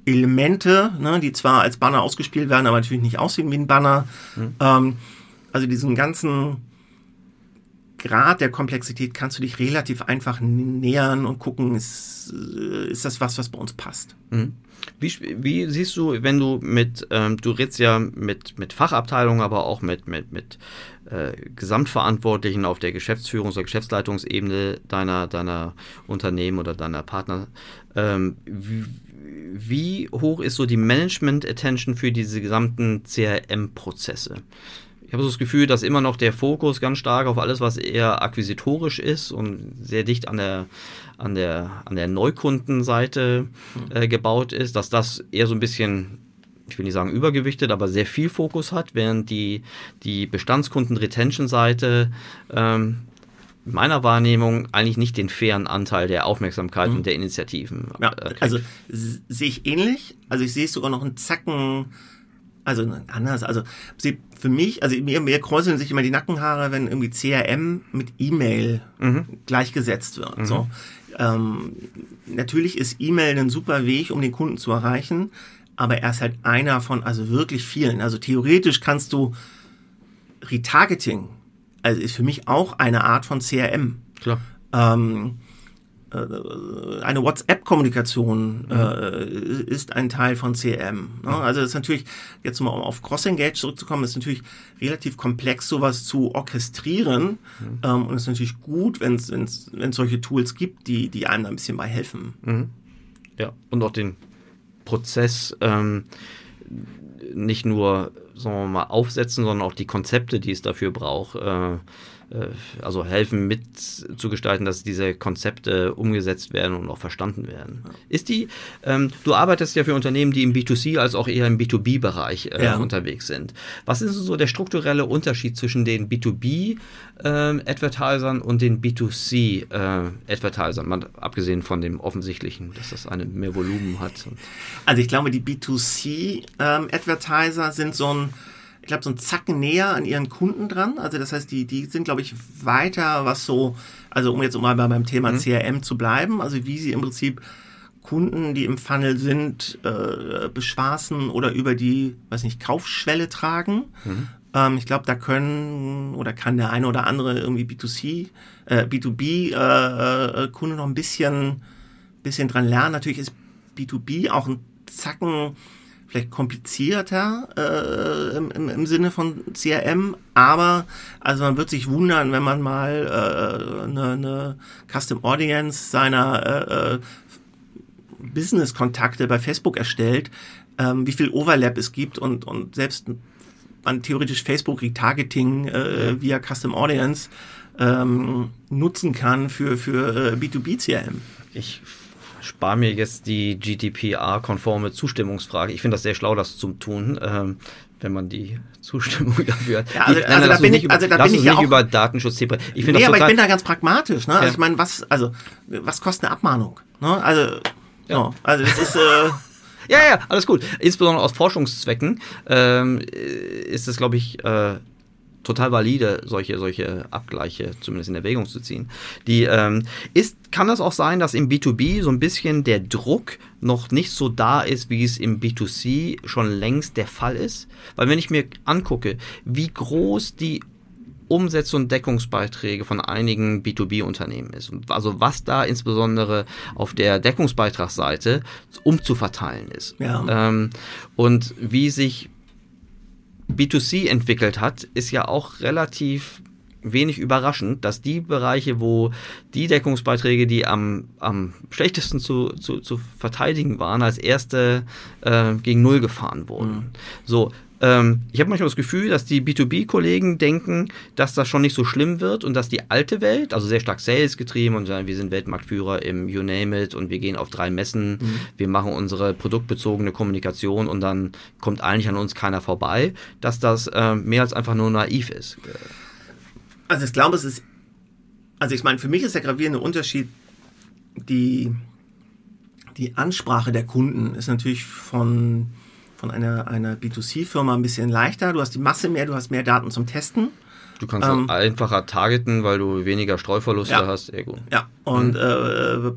Elemente, ne, die zwar als Banner ausgespielt werden, aber natürlich nicht aussehen wie ein Banner. Mhm. Ähm, also diesen ganzen Grad der Komplexität kannst du dich relativ einfach nähern und gucken, ist, äh, ist das was, was bei uns passt. Mhm. Wie, wie, siehst du, wenn du mit, ähm, du redest ja mit, mit Fachabteilungen, aber auch mit, mit, mit Gesamtverantwortlichen auf der Geschäftsführungs- oder Geschäftsleitungsebene deiner, deiner Unternehmen oder deiner Partner. Ähm, wie, wie hoch ist so die Management-Attention für diese gesamten CRM-Prozesse? Ich habe so das Gefühl, dass immer noch der Fokus ganz stark auf alles, was eher akquisitorisch ist und sehr dicht an der, an der, an der Neukundenseite hm. äh, gebaut ist, dass das eher so ein bisschen ich will nicht sagen übergewichtet, aber sehr viel Fokus hat, während die, die Bestandskunden-Retention-Seite ähm, meiner Wahrnehmung eigentlich nicht den fairen Anteil der Aufmerksamkeit mhm. und der Initiativen. Ja, äh, also sehe ich ähnlich. Also ich sehe es sogar noch einen Zacken, also anders. Also für mich, also mir, mir kräuseln sich immer die Nackenhaare, wenn irgendwie CRM mit E-Mail mhm. gleichgesetzt wird. Mhm. So. Ähm, natürlich ist E-Mail ein super Weg, um den Kunden zu erreichen, aber er ist halt einer von also wirklich vielen. Also theoretisch kannst du Retargeting, also ist für mich auch eine Art von CRM. Klar. Ähm, äh, eine WhatsApp-Kommunikation mhm. äh, ist ein Teil von CRM. Ne? Also das ist natürlich, jetzt mal um auf Cross-Engage zurückzukommen, ist natürlich relativ komplex, sowas zu orchestrieren. Mhm. Ähm, und es ist natürlich gut, wenn es solche Tools gibt, die, die einem da ein bisschen bei helfen. Mhm. Ja, und auch den Prozess ähm, nicht nur sagen wir mal, aufsetzen, sondern auch die Konzepte, die es dafür braucht, äh, also helfen mitzugestalten, dass diese Konzepte umgesetzt werden und auch verstanden werden. Ist die, ähm, du arbeitest ja für Unternehmen, die im B2C als auch eher im B2B-Bereich äh, ja. unterwegs sind. Was ist so der strukturelle Unterschied zwischen den B2B-Advertisern ähm, und den B2C-Advertisern, äh, abgesehen von dem offensichtlichen, dass das eine mehr Volumen hat? Also ich glaube, die B2C-Advertiser ähm, sind so ein ich glaube, so ein Zacken näher an ihren Kunden dran. Also das heißt, die, die sind, glaube ich, weiter, was so, also um jetzt mal beim Thema mhm. CRM zu bleiben, also wie sie im Prinzip Kunden, die im Funnel sind, äh, bespaßen oder über die, weiß nicht, Kaufschwelle tragen. Mhm. Ähm, ich glaube, da können oder kann der eine oder andere irgendwie B2C, äh, B2B-Kunde äh, äh noch ein bisschen, bisschen dran lernen. Natürlich ist B2B auch ein Zacken vielleicht komplizierter äh, im, im, im Sinne von CRM, aber also man wird sich wundern, wenn man mal äh, eine, eine Custom Audience seiner äh, äh, Business-Kontakte bei Facebook erstellt, ähm, wie viel Overlap es gibt und, und selbst man theoretisch Facebook Retargeting äh, via Custom Audience ähm, nutzen kann für, für äh, B2B CRM. Ich spare mir jetzt die GDPR-konforme Zustimmungsfrage. Ich finde das sehr schlau, das zu tun. Ähm, wenn man die Zustimmung *laughs* dafür hat. Ja, also, also, da bin ich, also da bin ich ja auch über Datenschutz. Ich finde nee, aber ich bin da ganz pragmatisch. Ne? Also ja. ich meine, was, also was kostet eine Abmahnung? Ne? Also, ja. no, also das ist. Äh, *laughs* ja, ja, alles gut. Insbesondere aus Forschungszwecken ähm, ist es, glaube ich, äh, total valide, solche, solche Abgleiche zumindest in Erwägung zu ziehen. Die, ähm, ist, kann das auch sein, dass im B2B so ein bisschen der Druck noch nicht so da ist, wie es im B2C schon längst der Fall ist? Weil wenn ich mir angucke, wie groß die Umsätze und Deckungsbeiträge von einigen B2B-Unternehmen ist. Also was da insbesondere auf der Deckungsbeitragsseite umzuverteilen ist. Ja. Ähm, und wie sich B2C entwickelt hat, ist ja auch relativ wenig überraschend, dass die Bereiche, wo die Deckungsbeiträge, die am, am schlechtesten zu, zu, zu verteidigen waren, als erste äh, gegen Null gefahren wurden. Mhm. So, ähm, ich habe manchmal das Gefühl, dass die B2B-Kollegen denken, dass das schon nicht so schlimm wird und dass die alte Welt, also sehr stark Sales getrieben und sagen, wir sind Weltmarktführer im You Name It und wir gehen auf drei Messen, mhm. wir machen unsere produktbezogene Kommunikation und dann kommt eigentlich an uns keiner vorbei, dass das äh, mehr als einfach nur naiv ist. Also ich glaube, es ist, also ich meine, für mich ist der gravierende Unterschied, die, die Ansprache der Kunden ist natürlich von von einer, einer B2C-Firma ein bisschen leichter. Du hast die Masse mehr, du hast mehr Daten zum Testen. Du kannst ähm, einfacher targeten, weil du weniger Streuverluste ja, hast. Ego. Ja, und mhm. äh,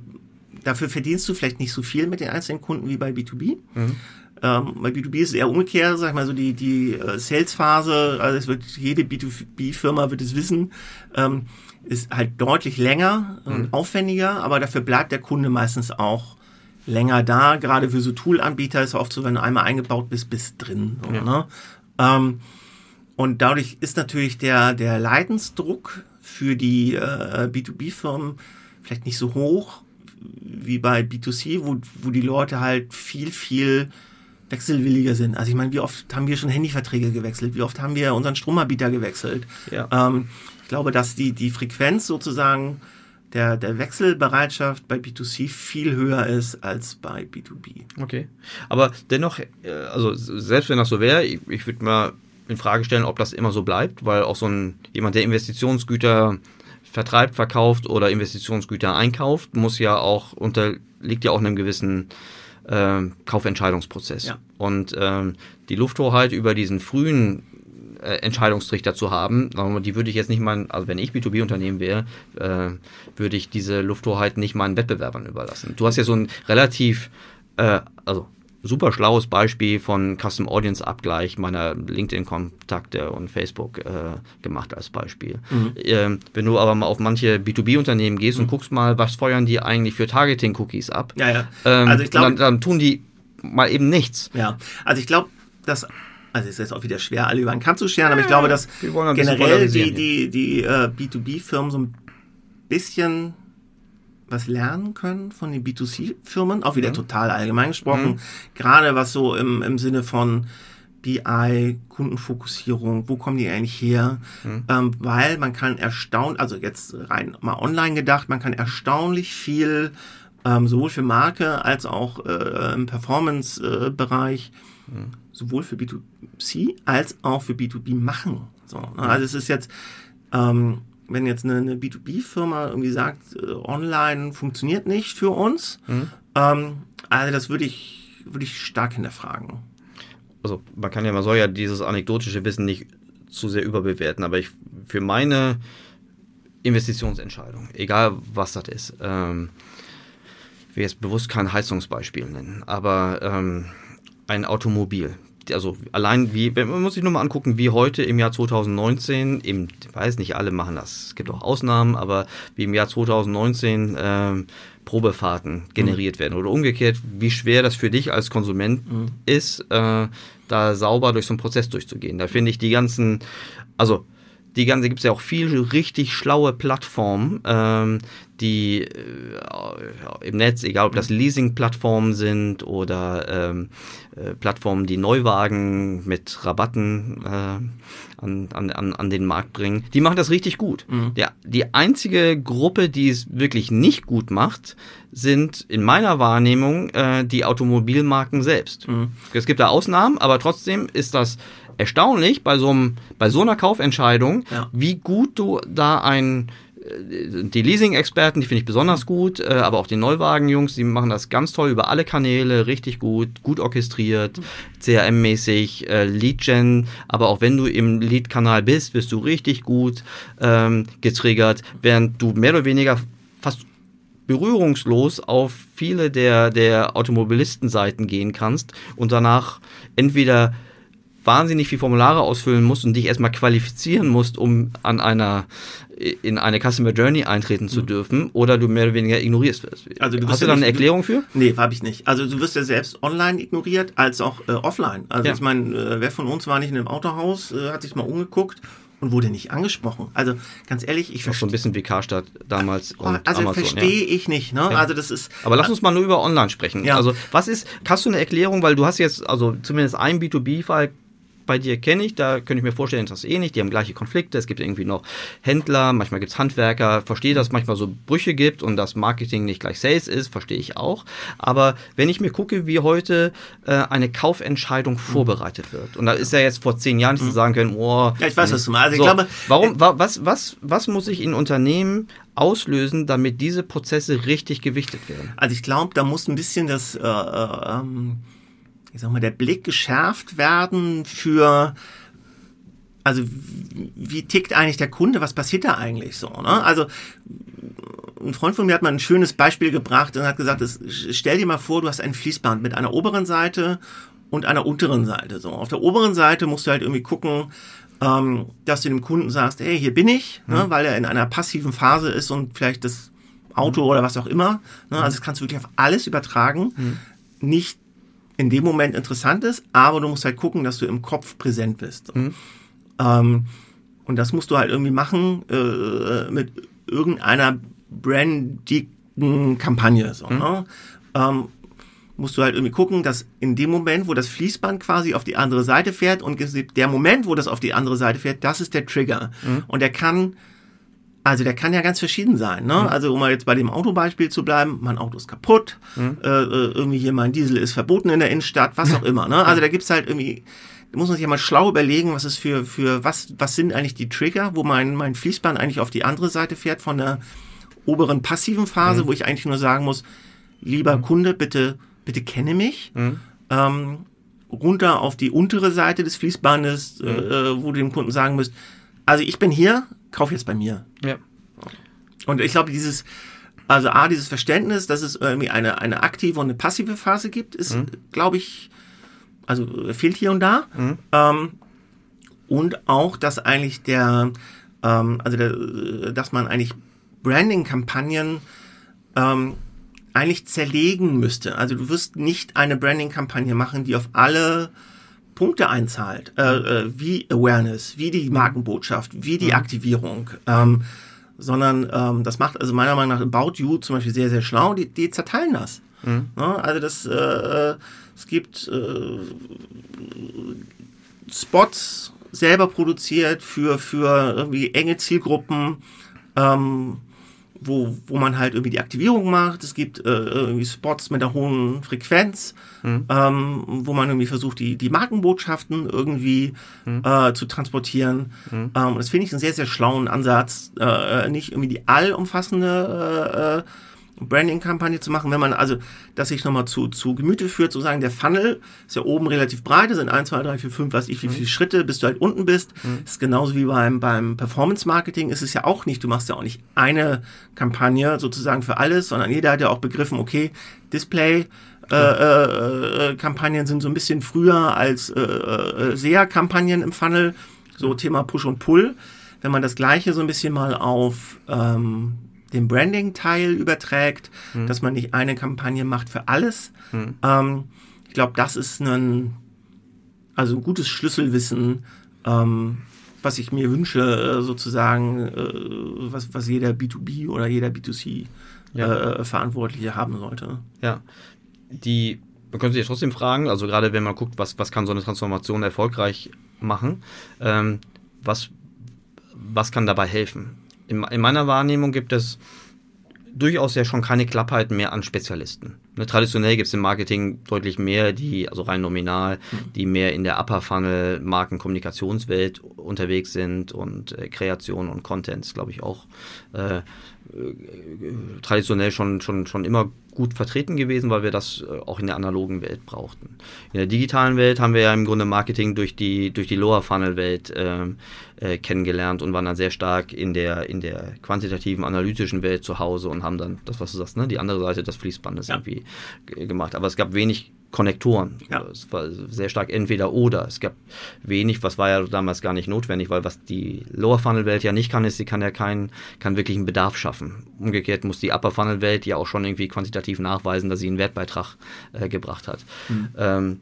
dafür verdienst du vielleicht nicht so viel mit den einzelnen Kunden wie bei B2B. Mhm. Ähm, bei B2B ist es eher umgekehrt, sag ich mal so die, die äh, Sales-Phase, also es wird, jede B2B-Firma wird es wissen, ähm, ist halt deutlich länger und mhm. aufwendiger, aber dafür bleibt der Kunde meistens auch länger da. Gerade für so Tool-Anbieter ist es oft so, wenn du einmal eingebaut bist, bist drin. So, ja. ne? ähm, und dadurch ist natürlich der, der Leidensdruck für die äh, B2B-Firmen vielleicht nicht so hoch wie bei B2C, wo, wo die Leute halt viel, viel wechselwilliger sind. Also ich meine, wie oft haben wir schon Handyverträge gewechselt? Wie oft haben wir unseren Stromanbieter gewechselt? Ja. Ähm, ich glaube, dass die, die Frequenz sozusagen der, der Wechselbereitschaft bei B2C viel höher ist als bei B2B. Okay. Aber dennoch, äh, also selbst wenn das so wäre, ich, ich würde mal in Frage stellen, ob das immer so bleibt, weil auch so ein jemand, der Investitionsgüter vertreibt, verkauft oder Investitionsgüter einkauft, muss ja auch unterliegt ja auch einem gewissen äh, Kaufentscheidungsprozess. Ja. Und ähm, die Lufthoheit über diesen frühen äh, Entscheidungstrichter zu haben. Die würde ich jetzt nicht mal, also wenn ich B2B-Unternehmen wäre, äh, würde ich diese Lufthoheit nicht meinen Wettbewerbern überlassen. Du hast ja so ein relativ, äh, also super schlaues Beispiel von Custom Audience Abgleich meiner LinkedIn-Kontakte und Facebook äh, gemacht als Beispiel. Mhm. Ähm, wenn du aber mal auf manche B2B-Unternehmen gehst mhm. und guckst mal, was feuern die eigentlich für Targeting-Cookies ab, ja, ja. Ähm, also ich glaube, dann, dann, tun die mal eben nichts. Ja, also ich glaube, dass also ist jetzt auch wieder schwer, alle über einen Kamm zu scheren, aber ich glaube, dass generell die, die, die äh, B2B-Firmen so ein bisschen was lernen können von den B2C-Firmen, auch wieder mhm. total allgemein gesprochen, mhm. gerade was so im, im Sinne von BI, Kundenfokussierung, wo kommen die eigentlich her? Mhm. Ähm, weil man kann erstaunt, also jetzt rein mal online gedacht, man kann erstaunlich viel ähm, sowohl für Marke als auch äh, im Performance-Bereich, äh, mhm. sowohl für B2C als auch für B2B machen. So, ne? Also es ist jetzt, ähm, wenn jetzt eine, eine B2B-Firma irgendwie sagt, äh, online funktioniert nicht für uns, mhm. ähm, also das würde ich, würde ich stark hinterfragen. Also man kann ja, man soll ja dieses anekdotische Wissen nicht zu sehr überbewerten, aber ich für meine Investitionsentscheidung, egal was das ist, ähm, ich will jetzt bewusst kein Heizungsbeispiel nennen, aber ähm, ein Automobil also allein wie, man muss sich nur mal angucken, wie heute im Jahr 2019, im, ich weiß nicht, alle machen das, es gibt auch Ausnahmen, aber wie im Jahr 2019 äh, Probefahrten generiert mhm. werden oder umgekehrt, wie schwer das für dich als Konsument mhm. ist, äh, da sauber durch so einen Prozess durchzugehen. Da finde ich die ganzen, also die ganze gibt es ja auch viel richtig schlaue Plattformen, ähm, die äh, im Netz, egal ob das mhm. Leasing-Plattformen sind oder ähm, äh, Plattformen, die Neuwagen mit Rabatten äh, an, an, an den Markt bringen, die machen das richtig gut. Mhm. Der, die einzige Gruppe, die es wirklich nicht gut macht, sind in meiner Wahrnehmung äh, die Automobilmarken selbst. Mhm. Es gibt da Ausnahmen, aber trotzdem ist das erstaunlich bei so, einem, bei so einer Kaufentscheidung, ja. wie gut du da ein äh, die Leasing-Experten, die finde ich besonders gut, äh, aber auch die Neuwagen-Jungs, die machen das ganz toll über alle Kanäle, richtig gut, gut orchestriert, CRM-mäßig, äh, Lead-Gen, aber auch wenn du im Lead-Kanal bist, wirst du richtig gut ähm, getriggert, während du mehr oder weniger fast berührungslos auf viele der, der Automobilistenseiten gehen kannst und danach entweder wahnsinnig viel Formulare ausfüllen musst und dich erstmal qualifizieren musst, um an einer in eine Customer Journey eintreten zu mhm. dürfen oder du mehr oder weniger ignorierst wirst. Also du Hast du da eine Erklärung für? Nee, habe ich nicht. Also du wirst ja selbst online ignoriert als auch äh, offline. Also ja. ich meine, äh, wer von uns war nicht in einem Autohaus, äh, hat sich mal umgeguckt und wurde nicht angesprochen. Also ganz ehrlich, ich verstehe. so ein bisschen wie Karstadt damals und Also Amazon, verstehe ja. ich nicht. Ne? Ja. Also das ist. Aber lass uns mal nur über Online sprechen. Ja. Also was ist? Hast du eine Erklärung, weil du hast jetzt also zumindest einen B2B-Fall bei dir kenne ich, da könnte ich mir vorstellen, das ist ähnlich, die haben gleiche Konflikte, es gibt irgendwie noch Händler, manchmal gibt es Handwerker, verstehe, dass es manchmal so Brüche gibt und dass Marketing nicht gleich Sales ist, verstehe ich auch. Aber wenn ich mir gucke, wie heute äh, eine Kaufentscheidung mhm. vorbereitet wird, und da ist ja jetzt vor zehn Jahren nicht mhm. zu sagen können, oh, ja, ich weiß, was du meinst. So, glaube, warum, wa, was, was, was muss ich in Unternehmen auslösen, damit diese Prozesse richtig gewichtet werden? Also ich glaube, da muss ein bisschen das äh, äh, ähm ich sag mal, der Blick geschärft werden für, also wie tickt eigentlich der Kunde, was passiert da eigentlich so? Ne? Also ein Freund von mir hat mal ein schönes Beispiel gebracht und hat gesagt, es, stell dir mal vor, du hast ein Fließband mit einer oberen Seite und einer unteren Seite. So auf der oberen Seite musst du halt irgendwie gucken, ähm, dass du dem Kunden sagst, hey, hier bin ich, ne, mhm. ne, weil er in einer passiven Phase ist und vielleicht das Auto mhm. oder was auch immer. Ne, also das kannst du wirklich auf alles übertragen. Mhm. Nicht in dem Moment interessant ist, aber du musst halt gucken, dass du im Kopf präsent bist. Mhm. Ähm, und das musst du halt irgendwie machen äh, mit irgendeiner brandigen Kampagne. So, mhm. ne? ähm, musst du halt irgendwie gucken, dass in dem Moment, wo das Fließband quasi auf die andere Seite fährt und der Moment, wo das auf die andere Seite fährt, das ist der Trigger. Mhm. Und der kann also der kann ja ganz verschieden sein. Ne? Mhm. Also um mal jetzt bei dem Autobeispiel zu bleiben, mein Auto ist kaputt, mhm. äh, äh irgendwie hier mein Diesel ist verboten in der Innenstadt, was auch *laughs* immer. Ne? Also da gibt's halt irgendwie, da muss man sich ja mal schlau überlegen, was ist für, für was, was sind eigentlich die Trigger, wo mein, mein Fließband eigentlich auf die andere Seite fährt von der oberen passiven Phase, mhm. wo ich eigentlich nur sagen muss, lieber mhm. Kunde, bitte, bitte kenne mich. Mhm. Ähm, runter auf die untere Seite des Fließbandes, äh, mhm. äh, wo du dem Kunden sagen musst, also ich bin hier, kauf jetzt bei mir. Ja. Und ich glaube, dieses, also A, dieses Verständnis, dass es irgendwie eine, eine aktive und eine passive Phase gibt, ist, mhm. glaube ich, also fehlt hier und da. Mhm. Ähm, und auch, dass eigentlich der, ähm, also der, dass man eigentlich Branding-Kampagnen ähm, eigentlich zerlegen müsste. Also du wirst nicht eine Branding-Kampagne machen, die auf alle Punkte einzahlt, äh, äh, wie Awareness, wie die Markenbotschaft, wie die mhm. Aktivierung, ähm, sondern ähm, das macht also meiner Meinung nach About You zum Beispiel sehr, sehr schlau, die, die zerteilen das. Mhm. Ja, also das, äh, es gibt äh, Spots selber produziert für, für irgendwie enge Zielgruppen, ähm, wo, wo man halt irgendwie die Aktivierung macht. Es gibt äh, irgendwie Spots mit einer hohen Frequenz, mhm. ähm, wo man irgendwie versucht, die, die Markenbotschaften irgendwie mhm. äh, zu transportieren. Mhm. Ähm, das finde ich einen sehr, sehr schlauen Ansatz. Äh, nicht irgendwie die allumfassende äh, äh Branding-Kampagne zu machen, wenn man also das sich nochmal zu, zu Gemüte führt, sozusagen der Funnel ist ja oben relativ breit, das sind 1, 2, 3, 4, 5, weiß ich, wie viele mhm. Schritte, bis du halt unten bist. Mhm. ist genauso wie beim, beim Performance-Marketing ist es ja auch nicht, du machst ja auch nicht eine Kampagne sozusagen für alles, sondern jeder hat ja auch begriffen, okay, Display, äh, äh, äh, Kampagnen sind so ein bisschen früher als äh, äh, SEA-Kampagnen im Funnel, so Thema Push und Pull. Wenn man das gleiche so ein bisschen mal auf ähm, den Branding-Teil überträgt, mhm. dass man nicht eine Kampagne macht für alles. Mhm. Ähm, ich glaube, das ist ein, also ein gutes Schlüsselwissen, ähm, was ich mir wünsche, äh, sozusagen, äh, was, was jeder B2B oder jeder B2C ja. äh, Verantwortliche haben sollte. Ja, die man könnte sich trotzdem fragen, also gerade wenn man guckt, was, was kann so eine Transformation erfolgreich machen, ähm, was, was kann dabei helfen? In, in meiner Wahrnehmung gibt es durchaus ja schon keine Klappheit mehr an Spezialisten. Ne, traditionell gibt es im Marketing deutlich mehr, die, also rein nominal, mhm. die mehr in der Upper Funnel Markenkommunikationswelt unterwegs sind und äh, Kreation und Content ist, glaube ich, auch äh, traditionell schon, schon, schon immer gut vertreten gewesen, weil wir das äh, auch in der analogen Welt brauchten. In der digitalen Welt haben wir ja im Grunde Marketing durch die, durch die Lower Funnel Welt äh, kennengelernt und waren dann sehr stark in der, in der quantitativen, analytischen Welt zu Hause und haben dann das, was du sagst, ne, die andere Seite des Fließbandes ja. irgendwie gemacht. Aber es gab wenig Konnektoren. Ja. Es war sehr stark entweder oder. Es gab wenig, was war ja damals gar nicht notwendig, weil was die Lower Funnel Welt ja nicht kann, ist, sie kann ja keinen, kann wirklich einen Bedarf schaffen. Umgekehrt muss die Upper Funnel Welt ja auch schon irgendwie quantitativ nachweisen, dass sie einen Wertbeitrag äh, gebracht hat. Mhm. Ähm,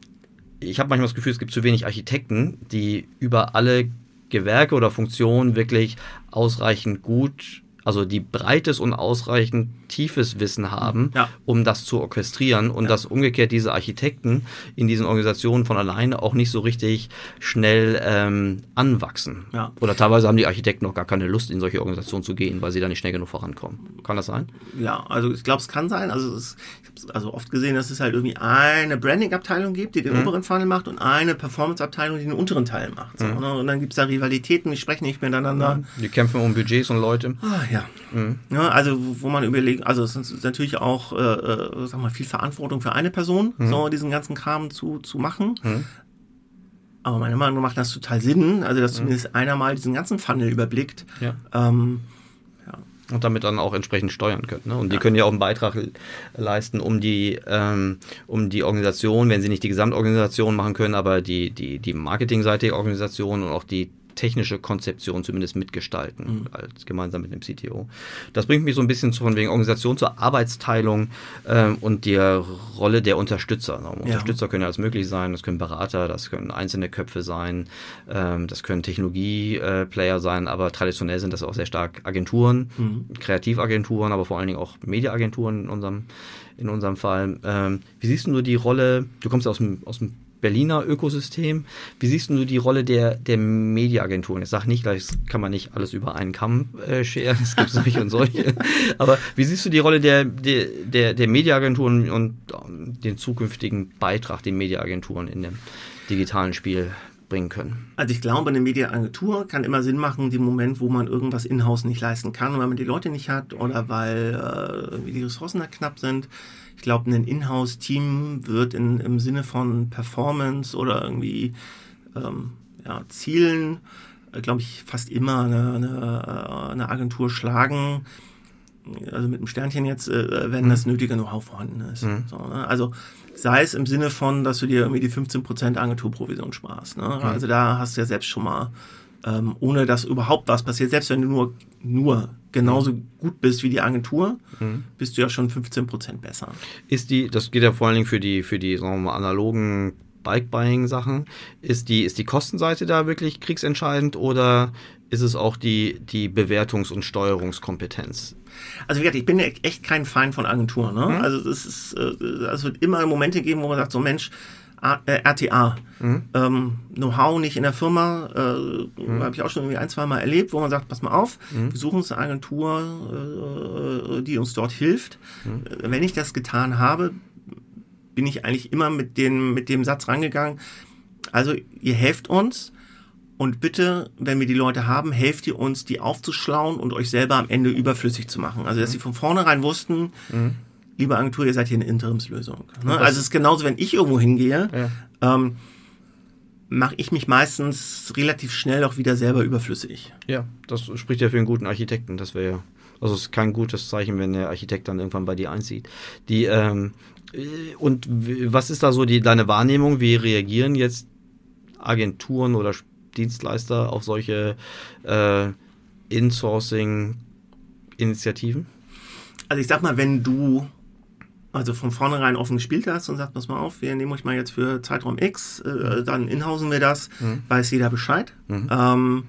ich habe manchmal das Gefühl, es gibt zu wenig Architekten, die über alle Gewerke oder Funktionen wirklich ausreichend gut also die breites und ausreichend tiefes Wissen haben, ja. um das zu orchestrieren und ja. dass umgekehrt diese Architekten in diesen Organisationen von alleine auch nicht so richtig schnell ähm, anwachsen. Ja. Oder teilweise haben die Architekten auch gar keine Lust, in solche Organisationen zu gehen, weil sie da nicht schnell genug vorankommen. Kann das sein? Ja, also ich glaube, es kann sein. Also es, ich habe also oft gesehen, dass es halt irgendwie eine Branding-Abteilung gibt, die den mhm. oberen Funnel macht und eine Performance-Abteilung, die den unteren Teil macht. So, mhm. Ne? Und dann gibt es da Rivalitäten, die sprechen nicht miteinander. Die kämpfen um Budgets und Leute. Ah, ja. Mhm. ja. Also wo man überlegt, also es ist natürlich auch, äh, äh, sag mal, viel Verantwortung für eine Person, mhm. so diesen ganzen Kram zu, zu machen. Mhm. Aber meiner Meinung nach macht das total Sinn, also dass mhm. zumindest einer mal diesen ganzen Funnel überblickt. Ja. Ähm, und damit dann auch entsprechend steuern können. Ne? Und die können ja auch einen Beitrag leisten, um die, ähm, um die Organisation, wenn sie nicht die Gesamtorganisation machen können, aber die, die, die marketingseitige Organisation und auch die technische Konzeption zumindest mitgestalten, mhm. als gemeinsam mit dem CTO. Das bringt mich so ein bisschen zu, von wegen Organisation zur Arbeitsteilung ähm, und der Rolle der Unterstützer. Ja. Unterstützer können ja alles möglich sein, das können Berater, das können einzelne Köpfe sein, ähm, das können Technologie-Player sein, aber traditionell sind das auch sehr stark Agenturen, mhm. Kreativagenturen, aber vor allen Dingen auch Mediaagenturen in unserem, in unserem Fall. Ähm, wie siehst du die Rolle, du kommst aus dem, aus dem Berliner Ökosystem. Wie siehst du die Rolle der, der Mediaagenturen? Ich sage nicht, das kann man nicht alles über einen Kamm äh, scheren, es gibt solche und solche. *laughs* Aber wie siehst du die Rolle der, der, der, der Mediaagenturen und den zukünftigen Beitrag, den Mediaagenturen in dem digitalen Spiel bringen können? Also ich glaube, eine Mediaagentur kann immer Sinn machen, im Moment, wo man irgendwas in-house nicht leisten kann, weil man die Leute nicht hat oder weil äh, die Ressourcen da knapp sind. Ich glaube, ein Inhouse-Team wird in, im Sinne von Performance oder irgendwie ähm, ja, Zielen, äh, glaube ich, fast immer eine, eine, äh, eine, Agentur schlagen. Also mit einem Sternchen jetzt, äh, wenn mhm. das nötige Know-how vorhanden ist. Mhm. So, ne? Also sei es im Sinne von, dass du dir irgendwie die 15% Agenturprovision sparst. Ne? Mhm. Also da hast du ja selbst schon mal ähm, ohne dass überhaupt was passiert. Selbst wenn du nur, nur genauso gut bist wie die Agentur, mhm. bist du ja schon 15 Prozent besser. Ist die, das geht ja vor allen Dingen für die, für die, sagen wir mal, analogen Bike-Buying-Sachen. Ist die, ist die Kostenseite da wirklich kriegsentscheidend oder ist es auch die, die Bewertungs- und Steuerungskompetenz? Also wie gesagt, ich bin echt kein Feind von Agenturen. Ne? Mhm. Also es ist, äh, es wird immer Momente geben, wo man sagt, so Mensch, RTA. Mhm. Ähm, Know-how nicht in der Firma, äh, mhm. habe ich auch schon irgendwie ein, zwei Mal erlebt, wo man sagt, pass mal auf, mhm. wir suchen uns eine Agentur, äh, die uns dort hilft. Mhm. Äh, wenn ich das getan habe, bin ich eigentlich immer mit, den, mit dem Satz rangegangen, also ihr helft uns und bitte, wenn wir die Leute haben, helft ihr uns, die aufzuschlauen und euch selber am Ende überflüssig zu machen. Also dass mhm. sie von vornherein wussten, mhm liebe Agentur, ihr seid hier eine Interimslösung. Ne? Also es ist genauso, wenn ich irgendwo hingehe, ja. ähm, mache ich mich meistens relativ schnell auch wieder selber überflüssig. Ja, das spricht ja für einen guten Architekten. Das wäre ja, also es ist kein gutes Zeichen, wenn der Architekt dann irgendwann bei dir einzieht. Die ähm, und was ist da so die deine Wahrnehmung? Wie reagieren jetzt Agenturen oder Dienstleister auf solche äh, Insourcing-Initiativen? Also ich sag mal, wenn du also von vornherein offen gespielt hast und sagst, pass mal auf, wir nehmen euch mal jetzt für Zeitraum X, äh, mhm. dann inhausen wir das, mhm. weiß jeder Bescheid. Mhm. Ähm,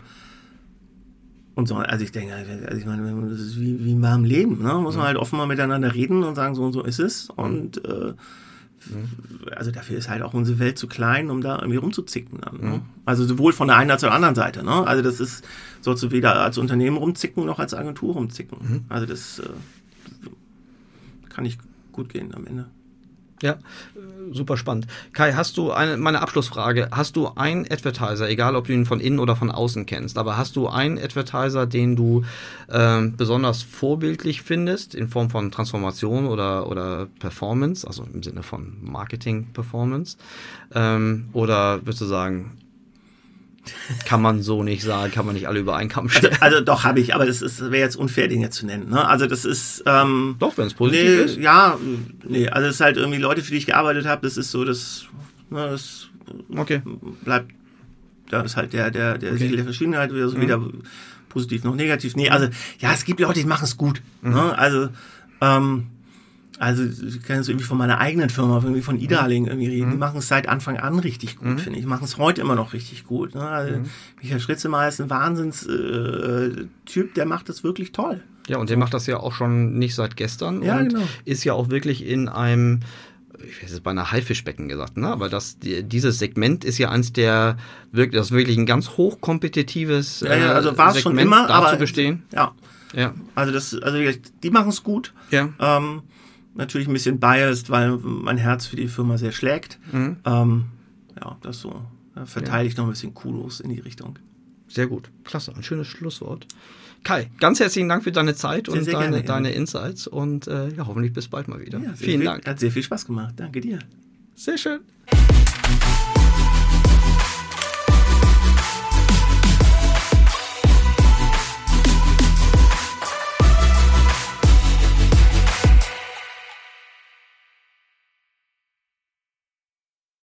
und so, also ich denke, also ich meine, das ist wie, wie mal im Leben, ne? muss man mhm. halt offen mal miteinander reden und sagen, so und so ist es. Und äh, mhm. also dafür ist halt auch unsere Welt zu klein, um da irgendwie rumzuzicken. Dann, ne? Mhm. Also sowohl von der einen als auch der anderen Seite. Ne? Also das ist, sollst du weder als Unternehmen rumzicken noch als Agentur rumzicken. Also das äh, kann ich gut gehen am Ende. Ja, super spannend. Kai, hast du eine, meine Abschlussfrage, hast du einen Advertiser, egal ob du ihn von innen oder von außen kennst, aber hast du einen Advertiser, den du ähm, besonders vorbildlich findest in Form von Transformation oder, oder Performance, also im Sinne von Marketing Performance? Ähm, oder würdest du sagen, kann man so nicht sagen, kann man nicht alle über einen Kamm also, stellen. Also, also doch habe ich, aber das wäre jetzt unfair, den jetzt zu nennen. Ne? Also das ist ähm, doch, wenn es positiv nee, ist. Ja, nee, also es ist halt irgendwie Leute, für die ich gearbeitet habe. Das ist so, das, ne, das okay. bleibt. Da ist halt der der der okay. Siegel der Verschiedenheit wieder so mhm. weder positiv noch negativ. Nee, also ja, es gibt Leute, die machen es gut. Mhm. Ne? Also ähm, also ich kann jetzt irgendwie von meiner eigenen Firma, irgendwie von Idaling irgendwie reden. Mhm. Die machen es seit Anfang an richtig gut, mhm. finde ich. Die machen es heute immer noch richtig gut. Ne? Also mhm. Michael Schritzemeyer ist ein Wahnsinns-Typ, äh, der macht das wirklich toll. Ja, und der macht das ja auch schon nicht seit gestern ja, und genau. ist ja auch wirklich in einem ich weiß es bei einer Haifischbecken gesagt, ne? Aber das, die, dieses Segment ist ja eins der wirklich, das ist wirklich ein ganz hochkompetitives ja, ja, also war es schon immer, aber bestehen. Ja. Ja. Also das, also die machen es gut. Ja. Ähm, natürlich ein bisschen biased, weil mein Herz für die Firma sehr schlägt. Mhm. Ähm, ja, das so. Da verteile ich noch ein bisschen Kudos in die Richtung. Sehr gut. Klasse. Ein schönes Schlusswort. Kai, ganz herzlichen Dank für deine Zeit sehr, und sehr deine, gerne, deine Insights und äh, ja, hoffentlich bis bald mal wieder. Ja, Vielen viel, Dank. Hat sehr viel Spaß gemacht. Danke dir. Sehr schön.